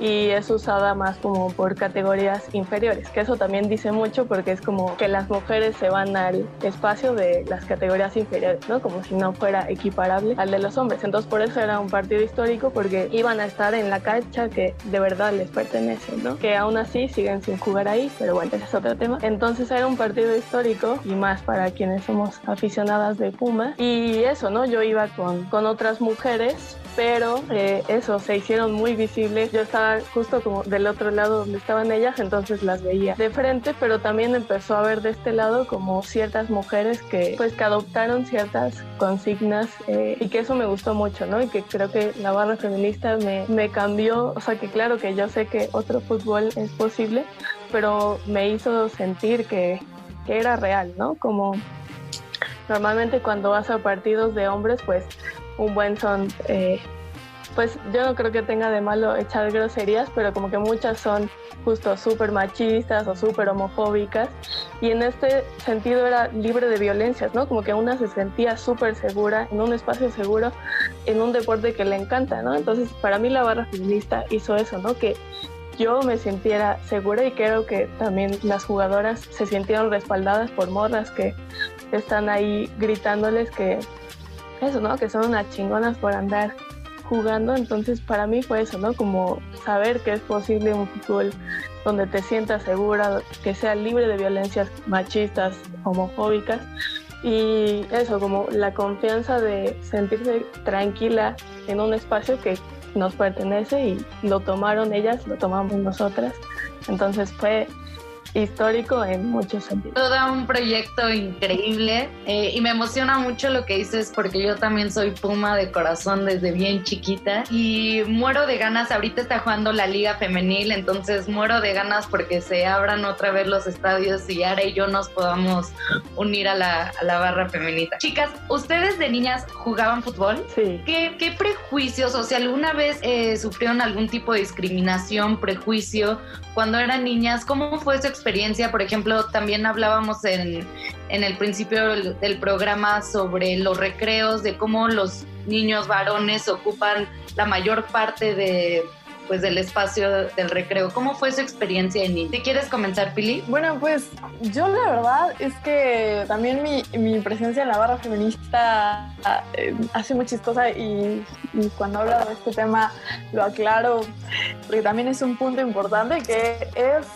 y es usada más como por categorías inferiores, que eso también dice mucho porque es como que las mujeres se van al espacio de las categorías inferiores, ¿no? Como si no fuera equiparable al de los hombres. Entonces por eso era un partido histórico porque iban a estar en la cancha que de verdad les pertenece, ¿no? Que aún así siguen sin jugar ahí, pero bueno, ese es otro tema. Entonces era un partido histórico y más para quienes somos aficionadas de Puma. Y eso, ¿no? Yo iba con, con otras mujeres pero eh, eso, se hicieron muy visibles. Yo estaba justo como del otro lado donde estaban ellas, entonces las veía de frente, pero también empezó a ver de este lado como ciertas mujeres que pues que adoptaron ciertas consignas eh, y que eso me gustó mucho, ¿no? Y que creo que la barra feminista me, cambió, o sea que claro que yo sé que otro fútbol es posible, pero me hizo sentir que era real, ¿no? Como normalmente cuando vas a partidos de hombres, pues un buen son, eh, pues yo no creo que tenga de malo echar groserías, pero como que muchas son justo súper machistas o súper homofóbicas. Y en este sentido era libre de violencias, ¿no? Como que una se sentía súper segura en un espacio seguro, en un deporte que le encanta, ¿no? Entonces para mí la barra feminista hizo eso, ¿no? Que yo me sintiera segura y creo que también las jugadoras se sintieron respaldadas por morras que están ahí gritándoles que eso, ¿no? Que son unas chingonas por andar jugando, entonces para mí fue eso, ¿no? Como saber que es posible un fútbol donde te sientas segura, que sea libre de violencias machistas, homofóbicas y eso, como la confianza de sentirse tranquila en un espacio que nos pertenece y lo tomaron ellas, lo tomamos nosotras. Entonces fue histórico en muchos sentidos. Todo un proyecto increíble eh, y me emociona mucho lo que dices porque yo también soy Puma de corazón desde bien chiquita y muero de ganas, ahorita está jugando la liga femenil, entonces muero de ganas porque se abran otra vez los estadios y Ara y yo nos podamos unir a la, a la barra femenita. Chicas, ¿ustedes de niñas jugaban fútbol? Sí. ¿Qué, qué prejuicios o si alguna vez eh, sufrieron algún tipo de discriminación, prejuicio cuando eran niñas? ¿Cómo fue su experiencia? Por ejemplo, también hablábamos en, en el principio del, programa sobre los recreos, de cómo los niños varones ocupan la mayor parte de pues del espacio del recreo. ¿Cómo fue su experiencia en ¿Te quieres comenzar, Pili? Bueno, pues yo la verdad es que también mi, presencia en la barra feminista eh, muy chistosa y, cuando hablo de este tema lo aclaro porque también es un punto importante que es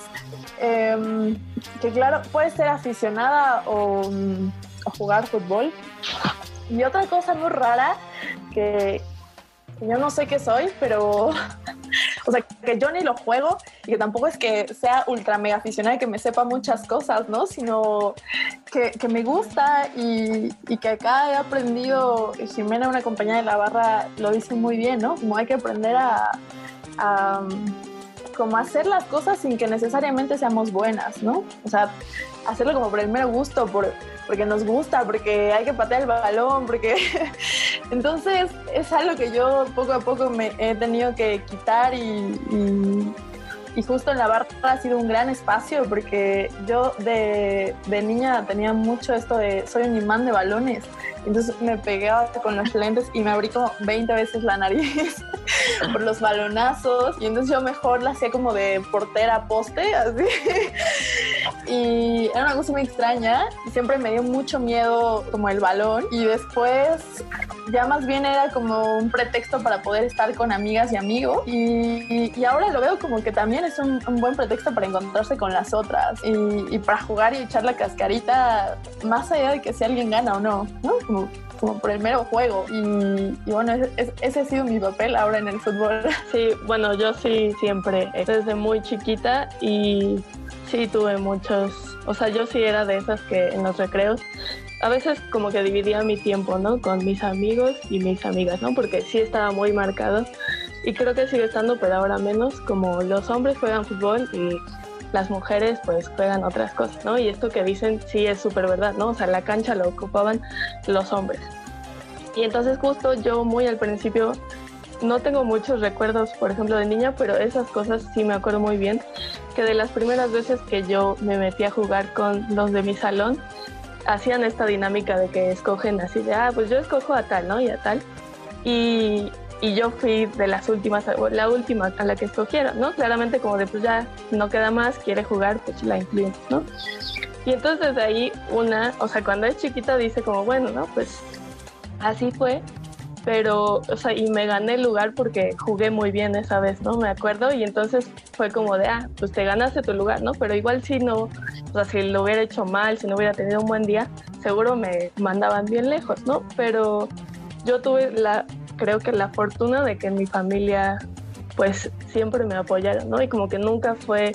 eh, que claro, puede ser aficionada o, o jugar fútbol. Y otra cosa muy rara que, yo no sé qué soy, pero <laughs> o sea, que yo ni lo juego y que tampoco es que sea ultra mega aficionada y que me sepa muchas cosas, ¿no? Sino que, que me gusta y, y, que acá he aprendido, Jimena, una compañera de la barra, lo dice muy bien, ¿no? Como hay que aprender a, a como hacer las cosas sin que necesariamente seamos buenas, ¿no? O sea, hacerlo como por el mero gusto, por, porque nos gusta, porque hay que patear el balón, porque... <laughs> Entonces es algo que yo poco a poco me he tenido que quitar y, justo en la barra ha sido un gran espacio porque yo de, de, niña tenía mucho esto de soy un imán de balones. Entonces me pegaba con los lentes y me abrí como 20 veces la nariz <laughs> <laughs> por los balonazos. Y entonces yo mejor la hacía como de portera poste, así. <laughs> Y era una cosa muy extraña. Siempre me dio mucho miedo como el balón. Y después ya más bien era como un pretexto para poder estar con amigas y amigos. Y, y ahora lo veo como que también es un, buen pretexto para encontrarse con las otras. Y, para jugar y echar la cascarita más allá de que si alguien gana o no, ¿no? Como por el mero juego. Y, bueno, ese, ese, ha sido mi papel ahora en el fútbol. <laughs> Sí, bueno, yo sí siempre, desde muy chiquita y sí tuve muchos, o sea, yo sí era de esas que en los recreos a veces como que dividía mi tiempo, ¿no? Con mis amigos y mis amigas, ¿no? Porque sí estaba muy marcado y creo que sigue estando, pero ahora menos, como los hombres juegan fútbol y las mujeres pues juegan otras cosas, ¿no? Y esto que dicen sí es súper verdad, ¿no? O sea, la cancha la ocupaban los hombres. Y entonces justo yo muy al principio no tengo muchos recuerdos, por ejemplo, de niña, pero esas cosas sí me acuerdo muy bien. que de las primeras veces que yo me metí a jugar con los de mi salón, hacían esta dinámica de que escogen así de, ah, pues yo escojo a tal, ¿no? Y a tal. Y, y yo fui de las últimas, la última a la que escogieron, ¿no? Claramente como de, pues ya no queda más, quiere jugar, pues la incluimos, ¿no? Y entonces desde ahí una, o sea, cuando es chiquita dice como, bueno, ¿no? Pues así fue, pero, o sea, y me gané el lugar porque jugué muy bien esa vez, ¿no? Me acuerdo, y entonces fue como de, ah, pues te ganaste tu lugar, ¿no? Pero igual si no, o sea, si lo hubiera hecho mal, si no hubiera tenido un buen día, seguro me mandaban bien lejos, ¿no? Pero yo tuve la, creo que la fortuna de que mi familia, pues siempre me apoyaron, ¿no? Y como que nunca fue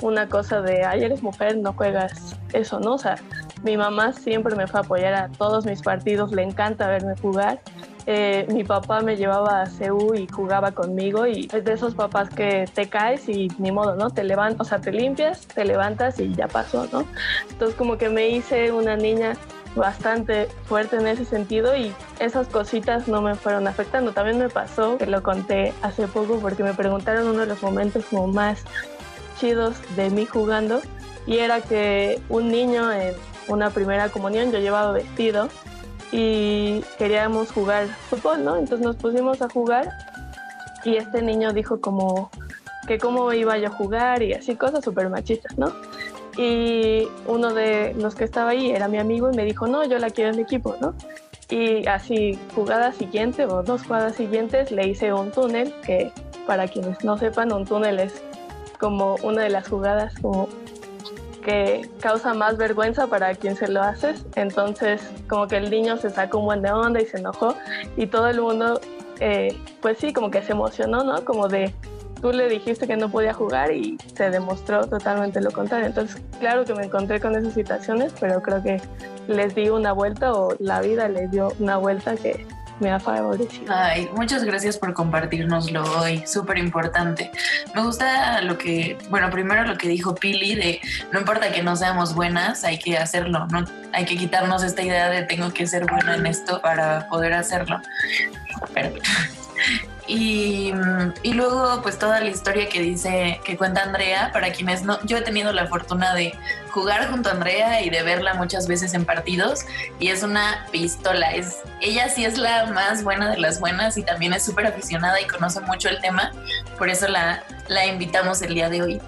una cosa de, ay, eres mujer, no juegas eso, ¿no? O sea, mi mamá siempre me fue a apoyar a todos mis partidos, le encanta verme jugar. Eh, mi papá me llevaba a CEU y jugaba conmigo y es de esos papás que te caes y ni modo, ¿no? Te levantas, o sea, te limpias, te levantas y ya pasó, ¿no? Entonces como que me hice una niña bastante fuerte en ese sentido y esas cositas no me fueron afectando. También me pasó, que lo conté hace poco porque me preguntaron uno de los momentos más chidos de mí jugando y era que un niño en una primera comunión yo llevaba vestido y queríamos jugar fútbol, ¿no? Entonces nos pusimos a jugar y este niño dijo como que cómo iba yo a jugar y así cosas súper machistas, ¿no? Y uno de los que estaba ahí era mi amigo y me dijo, no, yo la quiero en el equipo, ¿no? Y así, jugada siguiente o dos jugadas siguientes, le hice un túnel, que para quienes no sepan, un túnel es como una de las jugadas como que causa más vergüenza para quien se lo haces. Entonces, como que el niño se sacó un buen de onda y se enojó y todo el mundo, eh, pues sí, como que se emocionó, ¿no? Como de, tú le dijiste que no podía jugar y se demostró totalmente lo contrario. Entonces, claro que me encontré con esas situaciones, pero creo que les di una vuelta o la vida les dio una vuelta que me ha favorecido. Ay, muchas gracias por compartirnoslo hoy, súper importante. Me gusta lo que, bueno, primero lo que dijo Pili de no importa que no seamos buenas, hay que hacerlo, no hay que quitarnos esta idea de tengo que ser buena en esto para poder hacerlo. Pero, y, luego, pues toda la historia que dice, que cuenta Andrea, para quienes no, yo he tenido la fortuna de jugar junto a Andrea y de verla muchas veces en partidos, y es una pistola. Es, ella sí es la más buena de las buenas y también es súper aficionada y conoce mucho el tema, por eso la, la invitamos el día de hoy.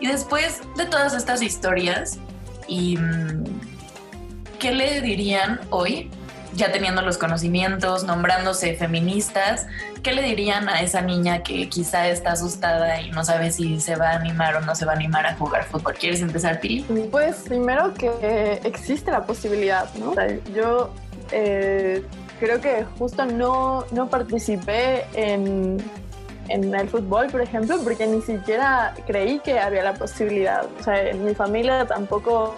Y después de todas estas historias, y, ¿qué le dirían hoy ya teniendo los conocimientos, nombrándose feministas, ¿qué le dirían a esa niña que quizá está asustada y no sabe si se va a animar o no se va a animar a jugar fútbol? ¿Quieres empezar, Pili? Pues primero que existe la posibilidad, ¿no? yo eh, creo que justo no, no participé en, en el fútbol, por ejemplo, porque ni siquiera creí que había la posibilidad. O sea, en mi familia tampoco,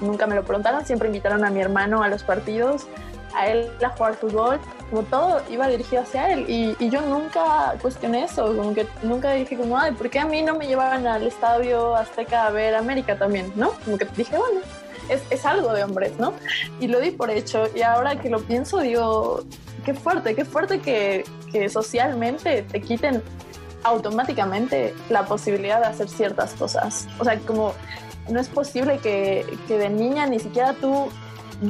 nunca me lo preguntaron, siempre invitaron a mi hermano a los partidos a él a jugar fútbol, como todo iba dirigido hacia él y, y, yo nunca cuestioné eso, como que nunca dije como, ay, ¿por qué a mí no me llevaban al estadio Azteca a ver América también, no? Como que dije, bueno, es, es algo de hombres, ¿no? Y lo di por hecho y ahora que lo pienso digo, qué fuerte, qué fuerte que, que socialmente te quiten automáticamente la posibilidad de hacer ciertas cosas. O sea, como no es posible que, que de niña ni siquiera tú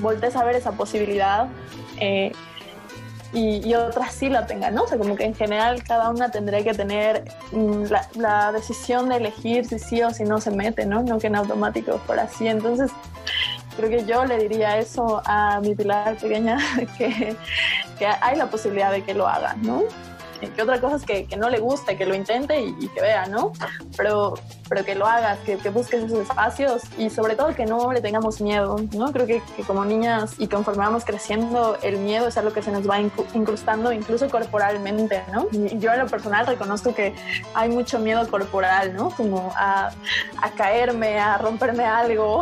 voltees a ver esa posibilidad eh, y, otras sí la tengan, ¿no? O sea, como que en general cada una tendría que tener mm, la, decisión de elegir si sí o si no se mete, ¿no? No que en automático fuera así. Entonces, creo que yo le diría eso a mi pilar pequeña, <laughs> que, que hay la posibilidad de que lo haga, ¿no? que otra cosa es que, que no le guste, que lo intente y, que vea, ¿no? Pero, pero que lo hagas, que, que, busques esos espacios y sobre todo que no le tengamos miedo, ¿no? Creo que, que, como niñas y conforme vamos creciendo, el miedo es algo que se nos va incrustando incluso corporalmente, ¿no? Yo en lo personal reconozco que hay mucho miedo corporal, ¿no? Como a, a caerme, a romperme algo,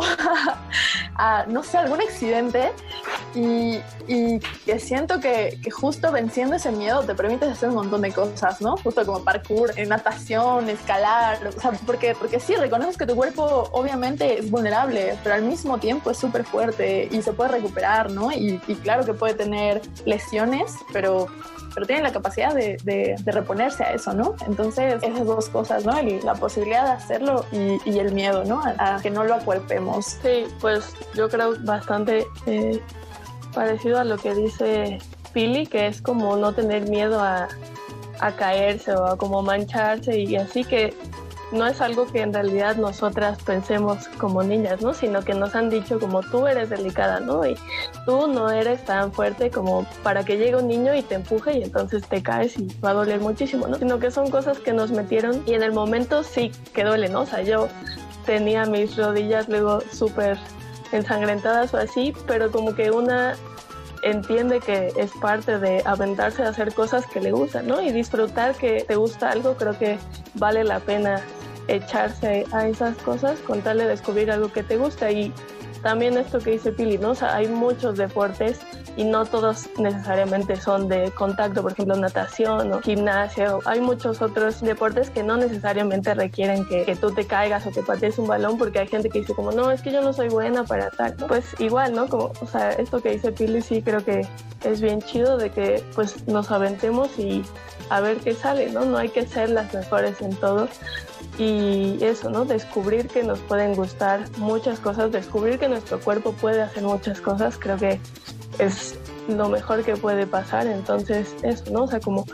<laughs> a, no sé, algún accidente y, y que siento que, que justo venciendo ese miedo te permite hacer un montón de cosas, ¿no? Justo como parkour, natación, escalar, o sea, porque porque sí, reconoces que tu cuerpo obviamente es vulnerable, pero al mismo tiempo es súper fuerte y se puede recuperar, ¿no? Y, claro que puede tener lesiones, pero pero tiene la capacidad de, de, reponerse a eso, ¿no? Entonces, esas dos cosas, ¿no? la posibilidad de hacerlo y, y el miedo, ¿no? A, que no lo acuerpemos. Sí, pues yo creo bastante eh, parecido a lo que dice Pili, que es como no tener miedo a, a caerse o a como mancharse y así que no es algo que en realidad nosotras pensemos como niñas, ¿no? Sino que nos han dicho como tú eres delicada, ¿no? Y tú no eres tan fuerte como para que llegue un niño y te empuje y entonces te caes y va a doler muchísimo, ¿no? Sino que son cosas que nos metieron y en el momento sí que duele, ¿no? O sea, yo tenía mis rodillas luego súper ensangrentadas o así, pero como que una entiende que es parte de aventarse a hacer cosas que le gustan, ¿no? Y disfrutar que te gusta algo, creo que vale la pena echarse a esas cosas con tal de descubrir algo que te gusta. Y también esto que dice Pili, ¿no? Hay muchos deportes y no todos necesariamente son de contacto, por ejemplo, natación o gimnasio. Hay muchos otros deportes que no necesariamente requieren que, que, tú te caigas o que patees un balón porque hay gente que dice como, no, es que yo no soy buena para tal. Pues igual, ¿no? Como, o sea, esto que dice Pili sí creo que es bien chido de que pues nos aventemos y a ver qué sale, ¿no? No hay que ser las mejores en todo. Y eso, ¿no? Descubrir que nos pueden gustar muchas cosas, descubrir que nuestro cuerpo puede hacer muchas cosas, creo que es lo mejor que puede pasar. Entonces, eso, ¿no? O sea, como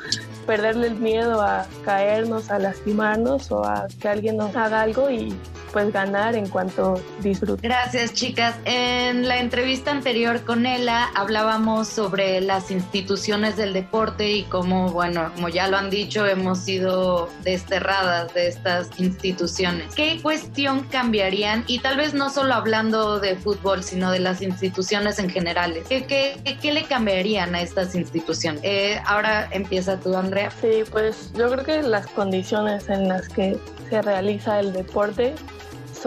perderle el miedo a caernos, a lastimarnos o a que alguien nos haga algo y pues ganar en cuanto disfrute. Gracias chicas. En la entrevista anterior con Ella hablábamos sobre las instituciones del deporte y cómo, bueno, como ya lo han dicho, hemos sido desterradas de estas instituciones. ¿Qué cuestión cambiarían? Y tal vez no solo hablando de fútbol, sino de las instituciones en general. ¿Qué, qué, qué le cambiarían a estas instituciones? Eh, ahora empieza tú, Sí, pues yo creo que las condiciones en las que se realiza el deporte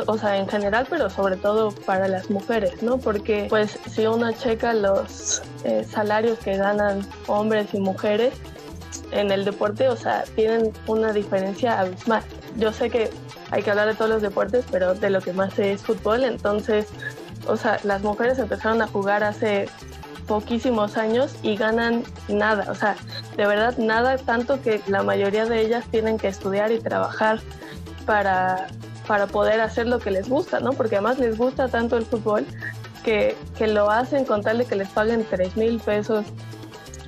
o sea, en general, pero sobre todo para las mujeres, ¿no? Porque pues si uno checa los eh, salarios que ganan hombres y mujeres en el deporte, o sea, tienen una diferencia abismal. Yo sé que hay que hablar de todos los deportes, pero de lo que más es fútbol, entonces, o sea, las mujeres empezaron a jugar hace poquísimos años y ganan nada, o sea, de verdad nada, tanto que la mayoría de ellas tienen que estudiar y trabajar para para poder hacer lo que les gusta, ¿no? Porque además les gusta tanto el fútbol que, que lo hacen con tal de que les paguen 3 mil pesos,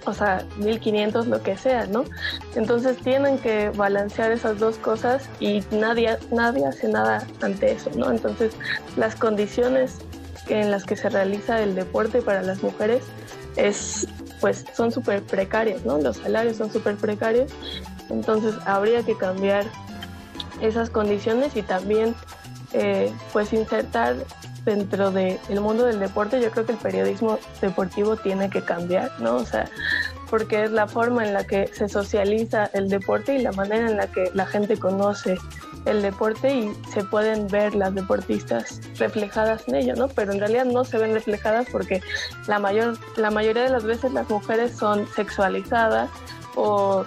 o sea, 1500, lo que sea, ¿no? Entonces tienen que balancear esas dos cosas y nadie, nadie hace nada ante eso, ¿no? Entonces las condiciones en las que se realiza el deporte para las mujeres es pues son súper precarias, ¿no? Los salarios son súper precarios, entonces habría que cambiar esas condiciones y también eh, pues insertar dentro del mundo del deporte, yo creo que el periodismo deportivo tiene que cambiar, ¿no? O sea, porque es la forma en la que se socializa el deporte y la manera en la que la gente conoce el deporte y se pueden ver las deportistas reflejadas en ello, ¿no? Pero en realidad no se ven reflejadas porque la, mayor, la mayoría de las veces las mujeres son sexualizadas o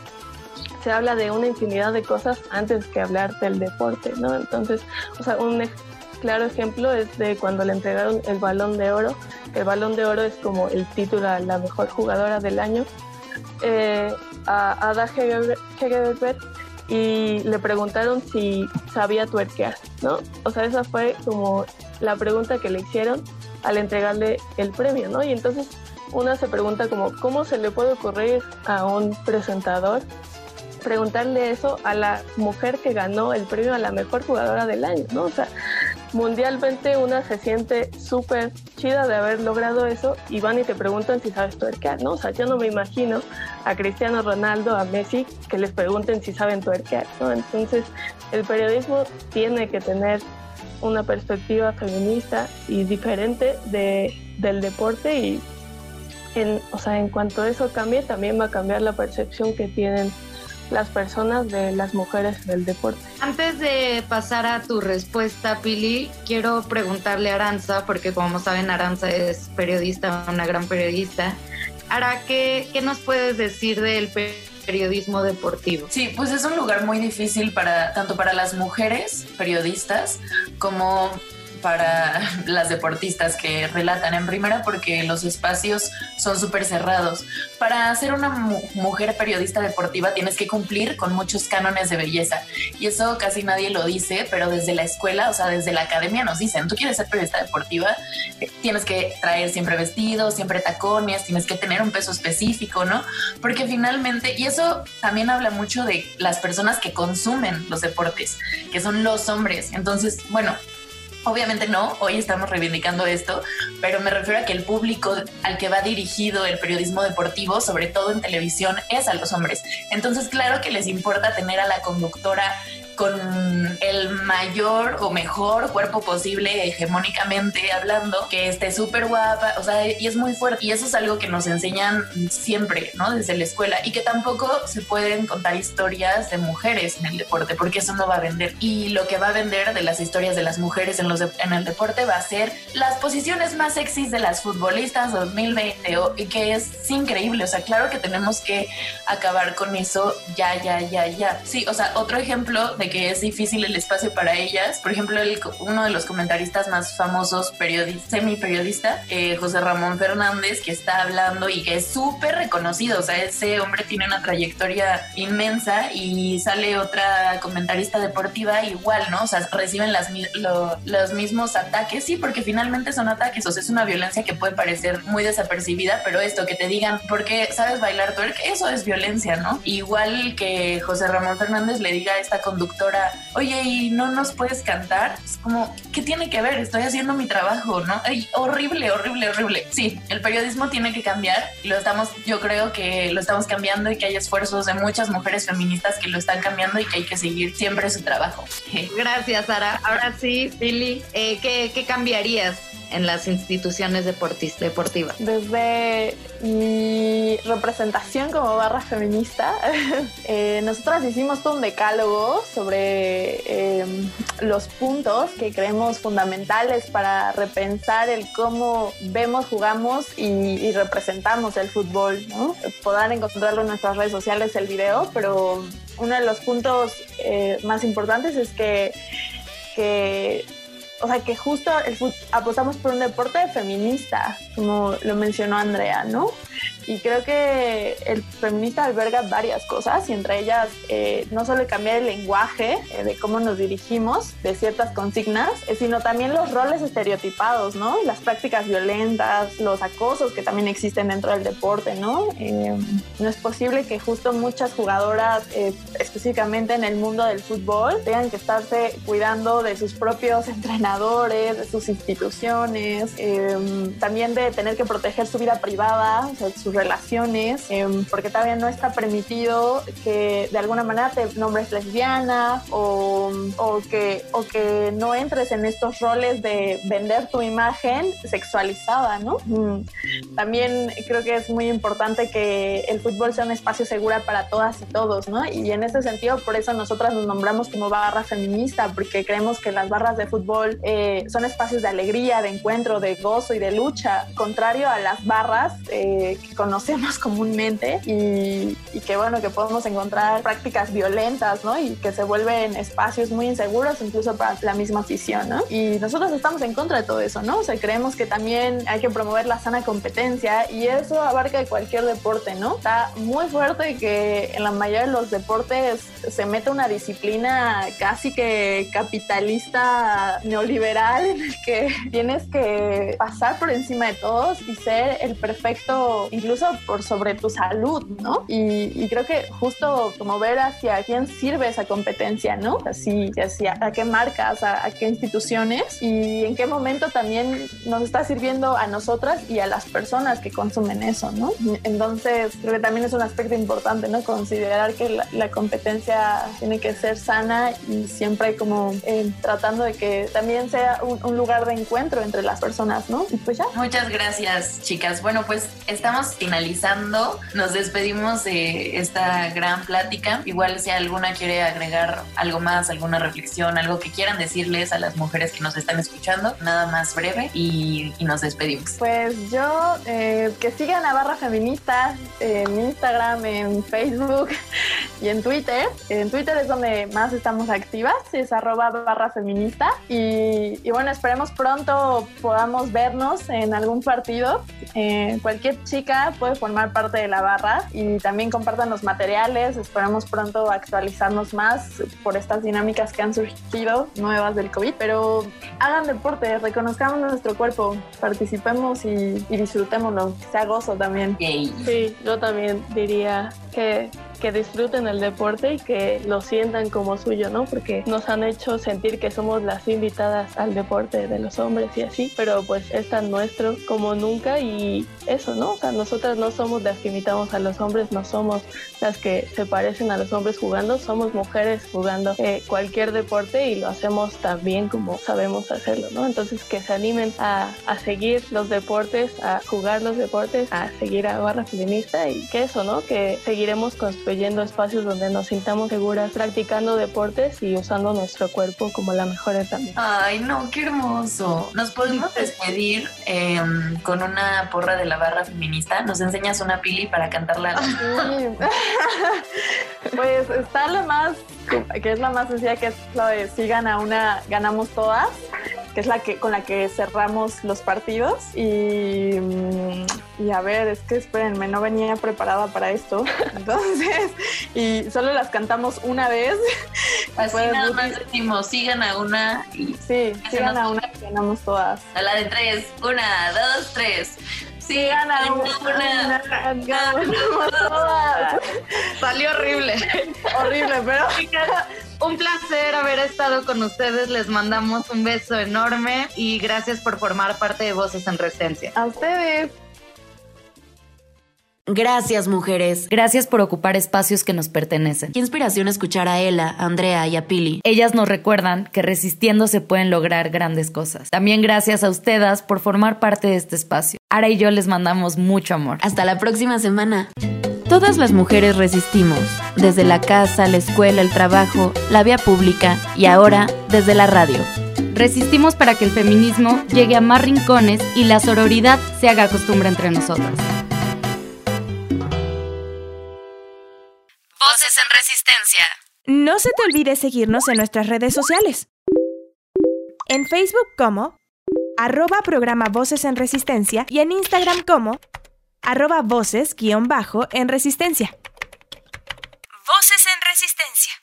se habla de una infinidad de cosas antes que hablar del deporte, ¿no? Entonces, o sea, un claro ejemplo es de cuando le entregaron el balón de oro. El balón de oro es como el título a la mejor jugadora del año. Eh, a Ada Hegerberg y le preguntaron si sabía tuerquear, ¿no? O sea, esa fue como la pregunta que le hicieron al entregarle el premio, ¿no? Y entonces una se pregunta como, ¿cómo se le puede ocurrir a un presentador preguntarle eso a la mujer que ganó el premio a la mejor jugadora del año, ¿no? O sea, mundialmente una se siente súper chida de haber logrado eso y van y te preguntan si sabes tuerquear, ¿no? O sea, yo no me imagino a Cristiano Ronaldo, a Messi, que les pregunten si saben tuerquear, ¿no? Entonces, el periodismo tiene que tener una perspectiva feminista y diferente de, del deporte y en, o sea, en cuanto eso cambie, también va a cambiar la percepción que tienen las personas de las mujeres del deporte. Antes de pasar a tu respuesta, Pili, quiero preguntarle a Aranza, porque como saben, Aranza es periodista, una gran periodista. Ara, ¿qué, qué nos puedes decir del periodismo deportivo? Sí, pues es un lugar muy difícil para tanto para las mujeres periodistas como para las deportistas que relatan en primera porque los espacios son súper cerrados. Para ser una mujer periodista deportiva tienes que cumplir con muchos cánones de belleza y eso casi nadie lo dice, pero desde la escuela, o sea, desde la academia nos dicen, tú quieres ser periodista deportiva, eh, tienes que traer siempre vestidos, siempre tacones, tienes que tener un peso específico, ¿no? Porque finalmente, y eso también habla mucho de las personas que consumen los deportes, que son los hombres. Entonces, bueno, Obviamente no, hoy estamos reivindicando esto, pero me refiero a que el público al que va dirigido el periodismo deportivo, sobre todo en televisión, es a los hombres. Entonces, claro que les importa tener a la conductora con el mayor o mejor cuerpo posible hegemónicamente hablando, que esté súper guapa, o sea, y es muy fuerte. Y eso es algo que nos enseñan siempre, ¿no? Desde la escuela. Y que tampoco se pueden contar historias de mujeres en el deporte, porque eso no va a vender. Y lo que va a vender de las historias de las mujeres en, los en el deporte va a ser las posiciones más sexys de las futbolistas 2020, o, y que es increíble. O sea, claro que tenemos que acabar con eso ya, ya, ya, ya. Sí, o sea, otro ejemplo de que es difícil el espacio para ellas. Por ejemplo, uno de los comentaristas más famosos, semi periodista, eh, José Ramón Fernández, que está hablando y que es súper reconocido. O sea, ese hombre tiene una trayectoria inmensa y sale otra comentarista deportiva igual, ¿no? O sea, reciben las, los mismos ataques, sí, porque finalmente son ataques. O sea, es una violencia que puede parecer muy desapercibida, pero esto que te digan, porque sabes bailar twerk, eso es violencia, ¿no? Igual que José Ramón Fernández le diga a esta oye, ¿y no nos puedes cantar? Es como, ¿qué tiene que ver? Estoy haciendo mi trabajo, ¿no? Ay, horrible, horrible, horrible. Sí, el periodismo tiene que cambiar lo estamos, yo creo que lo estamos cambiando y que hay esfuerzos de muchas mujeres feministas que lo están cambiando y que hay que seguir siempre su trabajo. <laughs> Gracias, Sara. Ahora sí, Billy, eh, ¿qué, ¿qué cambiarías? En las instituciones deportivas? Desde mi representación como barra feminista, <laughs> eh, nosotras hicimos todo un decálogo sobre em, los puntos que creemos fundamentales para repensar el cómo vemos, jugamos y, representamos el fútbol. Podrán encontrarlo en nuestras redes sociales el video, pero uno de los puntos eh, más importantes es que, que o sea, que justo el apostamos por un deporte feminista, como lo mencionó Andrea, ¿no? Y creo que el feminista alberga varias cosas y entre ellas eh, no solo cambiar el lenguaje eh, de cómo nos dirigimos de ciertas consignas, eh, sino también los roles estereotipados, ¿no? Las prácticas violentas, los acosos que también existen dentro del deporte, ¿no? no es posible que justo muchas jugadoras, específicamente en el mundo del fútbol, tengan que estarse cuidando de sus propios <laughs> entrenadores, de sus instituciones, también de tener que proteger su vida privada, o sea, sus relaciones, em, porque todavía no está permitido que de alguna manera te nombres lesbiana o, o, que, o que no entres en estos roles de vender tu imagen sexualizada, ¿no? Mm. También creo que es muy importante que el fútbol sea un espacio seguro para todas y todos, ¿no? Y en ese sentido, por eso nosotras nos nombramos como barra feminista, porque creemos que las barras de fútbol eh, son espacios de alegría, de encuentro, de gozo y de lucha, contrario a las barras eh, que conocemos <laughs> comúnmente y, que bueno, que podemos encontrar prácticas violentas, ¿no? Y que se vuelven espacios muy inseguros incluso para la misma afición, ¿no? Y nosotros estamos en contra de todo eso, ¿no? O sea, creemos que también hay que promover la sana competencia y eso abarca cualquier deporte, ¿no? Está muy fuerte que en la mayoría de los deportes se mete una disciplina casi que capitalista neoliberal en el que tienes que pasar por encima de todos y ser el perfecto incluso por sobre tu salud, ¿no? Y, creo que justo como ver hacia quién sirve esa competencia, ¿no? Así, hacia a qué marcas, a, qué instituciones y en qué momento también nos está sirviendo a nosotras y a las personas que consumen eso, ¿no? Entonces, creo que también es un aspecto importante, ¿no? Considerar que la, competencia tiene que ser sana y siempre como eh, tratando de que también sea un, un lugar de encuentro entre las personas, ¿no? Y pues ya. Muchas gracias, chicas. Bueno, pues estamos finalizando. Nos despedimos de esta gran plática. Igual si alguna quiere agregar algo más, alguna reflexión, algo que quieran decirles a las mujeres que nos están escuchando, nada más breve y, nos despedimos. Pues yo, eh, que sigan a Barra Feminista en Instagram, en Facebook <laughs> y en Twitter. En Twitter es donde más estamos activas, es arroba barra feminista. Y, bueno, esperemos pronto podamos vernos en algún partido. Eh, cualquier chica puede formar parte de la barra y también compartan los materiales. Esperamos pronto actualizarnos más por estas dinámicas que han surgido nuevas del COVID. Pero hagan deporte, reconozcamos nuestro cuerpo, participemos y, y disfrutémoslo, sea gozo también. Sí, yo también diría que que disfruten el deporte y que lo sientan como suyo, ¿no? Porque nos han hecho sentir que somos las invitadas al deporte de los hombres y así, pero pues es tan nuestro como nunca y eso, ¿no? O sea, nosotras no somos las que invitamos a los hombres, no somos las que se parecen a los hombres jugando, somos mujeres jugando eh, cualquier deporte y lo hacemos tan bien como sabemos hacerlo, ¿no? Entonces que se animen a, a seguir los deportes, a jugar los deportes, a seguir a Barra Feminista y que eso, ¿no? Que seguiremos construyendo construyendo espacios donde nos sintamos seguras, practicando deportes y usando nuestro cuerpo como la mejor herramienta. Ay, no, qué hermoso. Nos podemos despedir em, con una porra de la barra feminista. ¿Nos enseñas una pili para cantarla? <laughs> <laughs> pues está la más, que es la más sencilla, que es lo de sigan a una, ganamos todas que es la que con la que cerramos los partidos y, mm, y a ver, es que espérenme, no venía preparada para esto, <laughs> entonces, y solo las cantamos una vez. <laughs> Así nada más decimos, sigan a una y... Sí, sigan a una y ganamos todas. A la de tres, una, dos, tres. Sigan a una, una, ganamos todas. Salió horrible. <laughs> horrible, pero... Un placer haber estado con ustedes. Les mandamos un beso enorme y gracias por formar parte de Voces en Resistencia. A ustedes. Gracias, mujeres. Gracias por ocupar espacios que nos pertenecen. Qué inspiración escuchar a Ella, a Andrea y a Pili. Ellas nos recuerdan que resistiendo se pueden lograr grandes cosas. También gracias a ustedes por formar parte de este espacio. Ara y yo les mandamos mucho amor. Hasta la próxima semana. Todas las mujeres resistimos, desde la casa, la escuela, el trabajo, la vía pública y ahora desde la radio. Resistimos para que el feminismo llegue a más rincones y la sororidad se haga costumbre entre nosotras. Voces en Resistencia. No se te olvide seguirnos en nuestras redes sociales. En Facebook como arroba programa Voces en Resistencia y en Instagram como arroba voces guion bajo en resistencia. Voces en resistencia.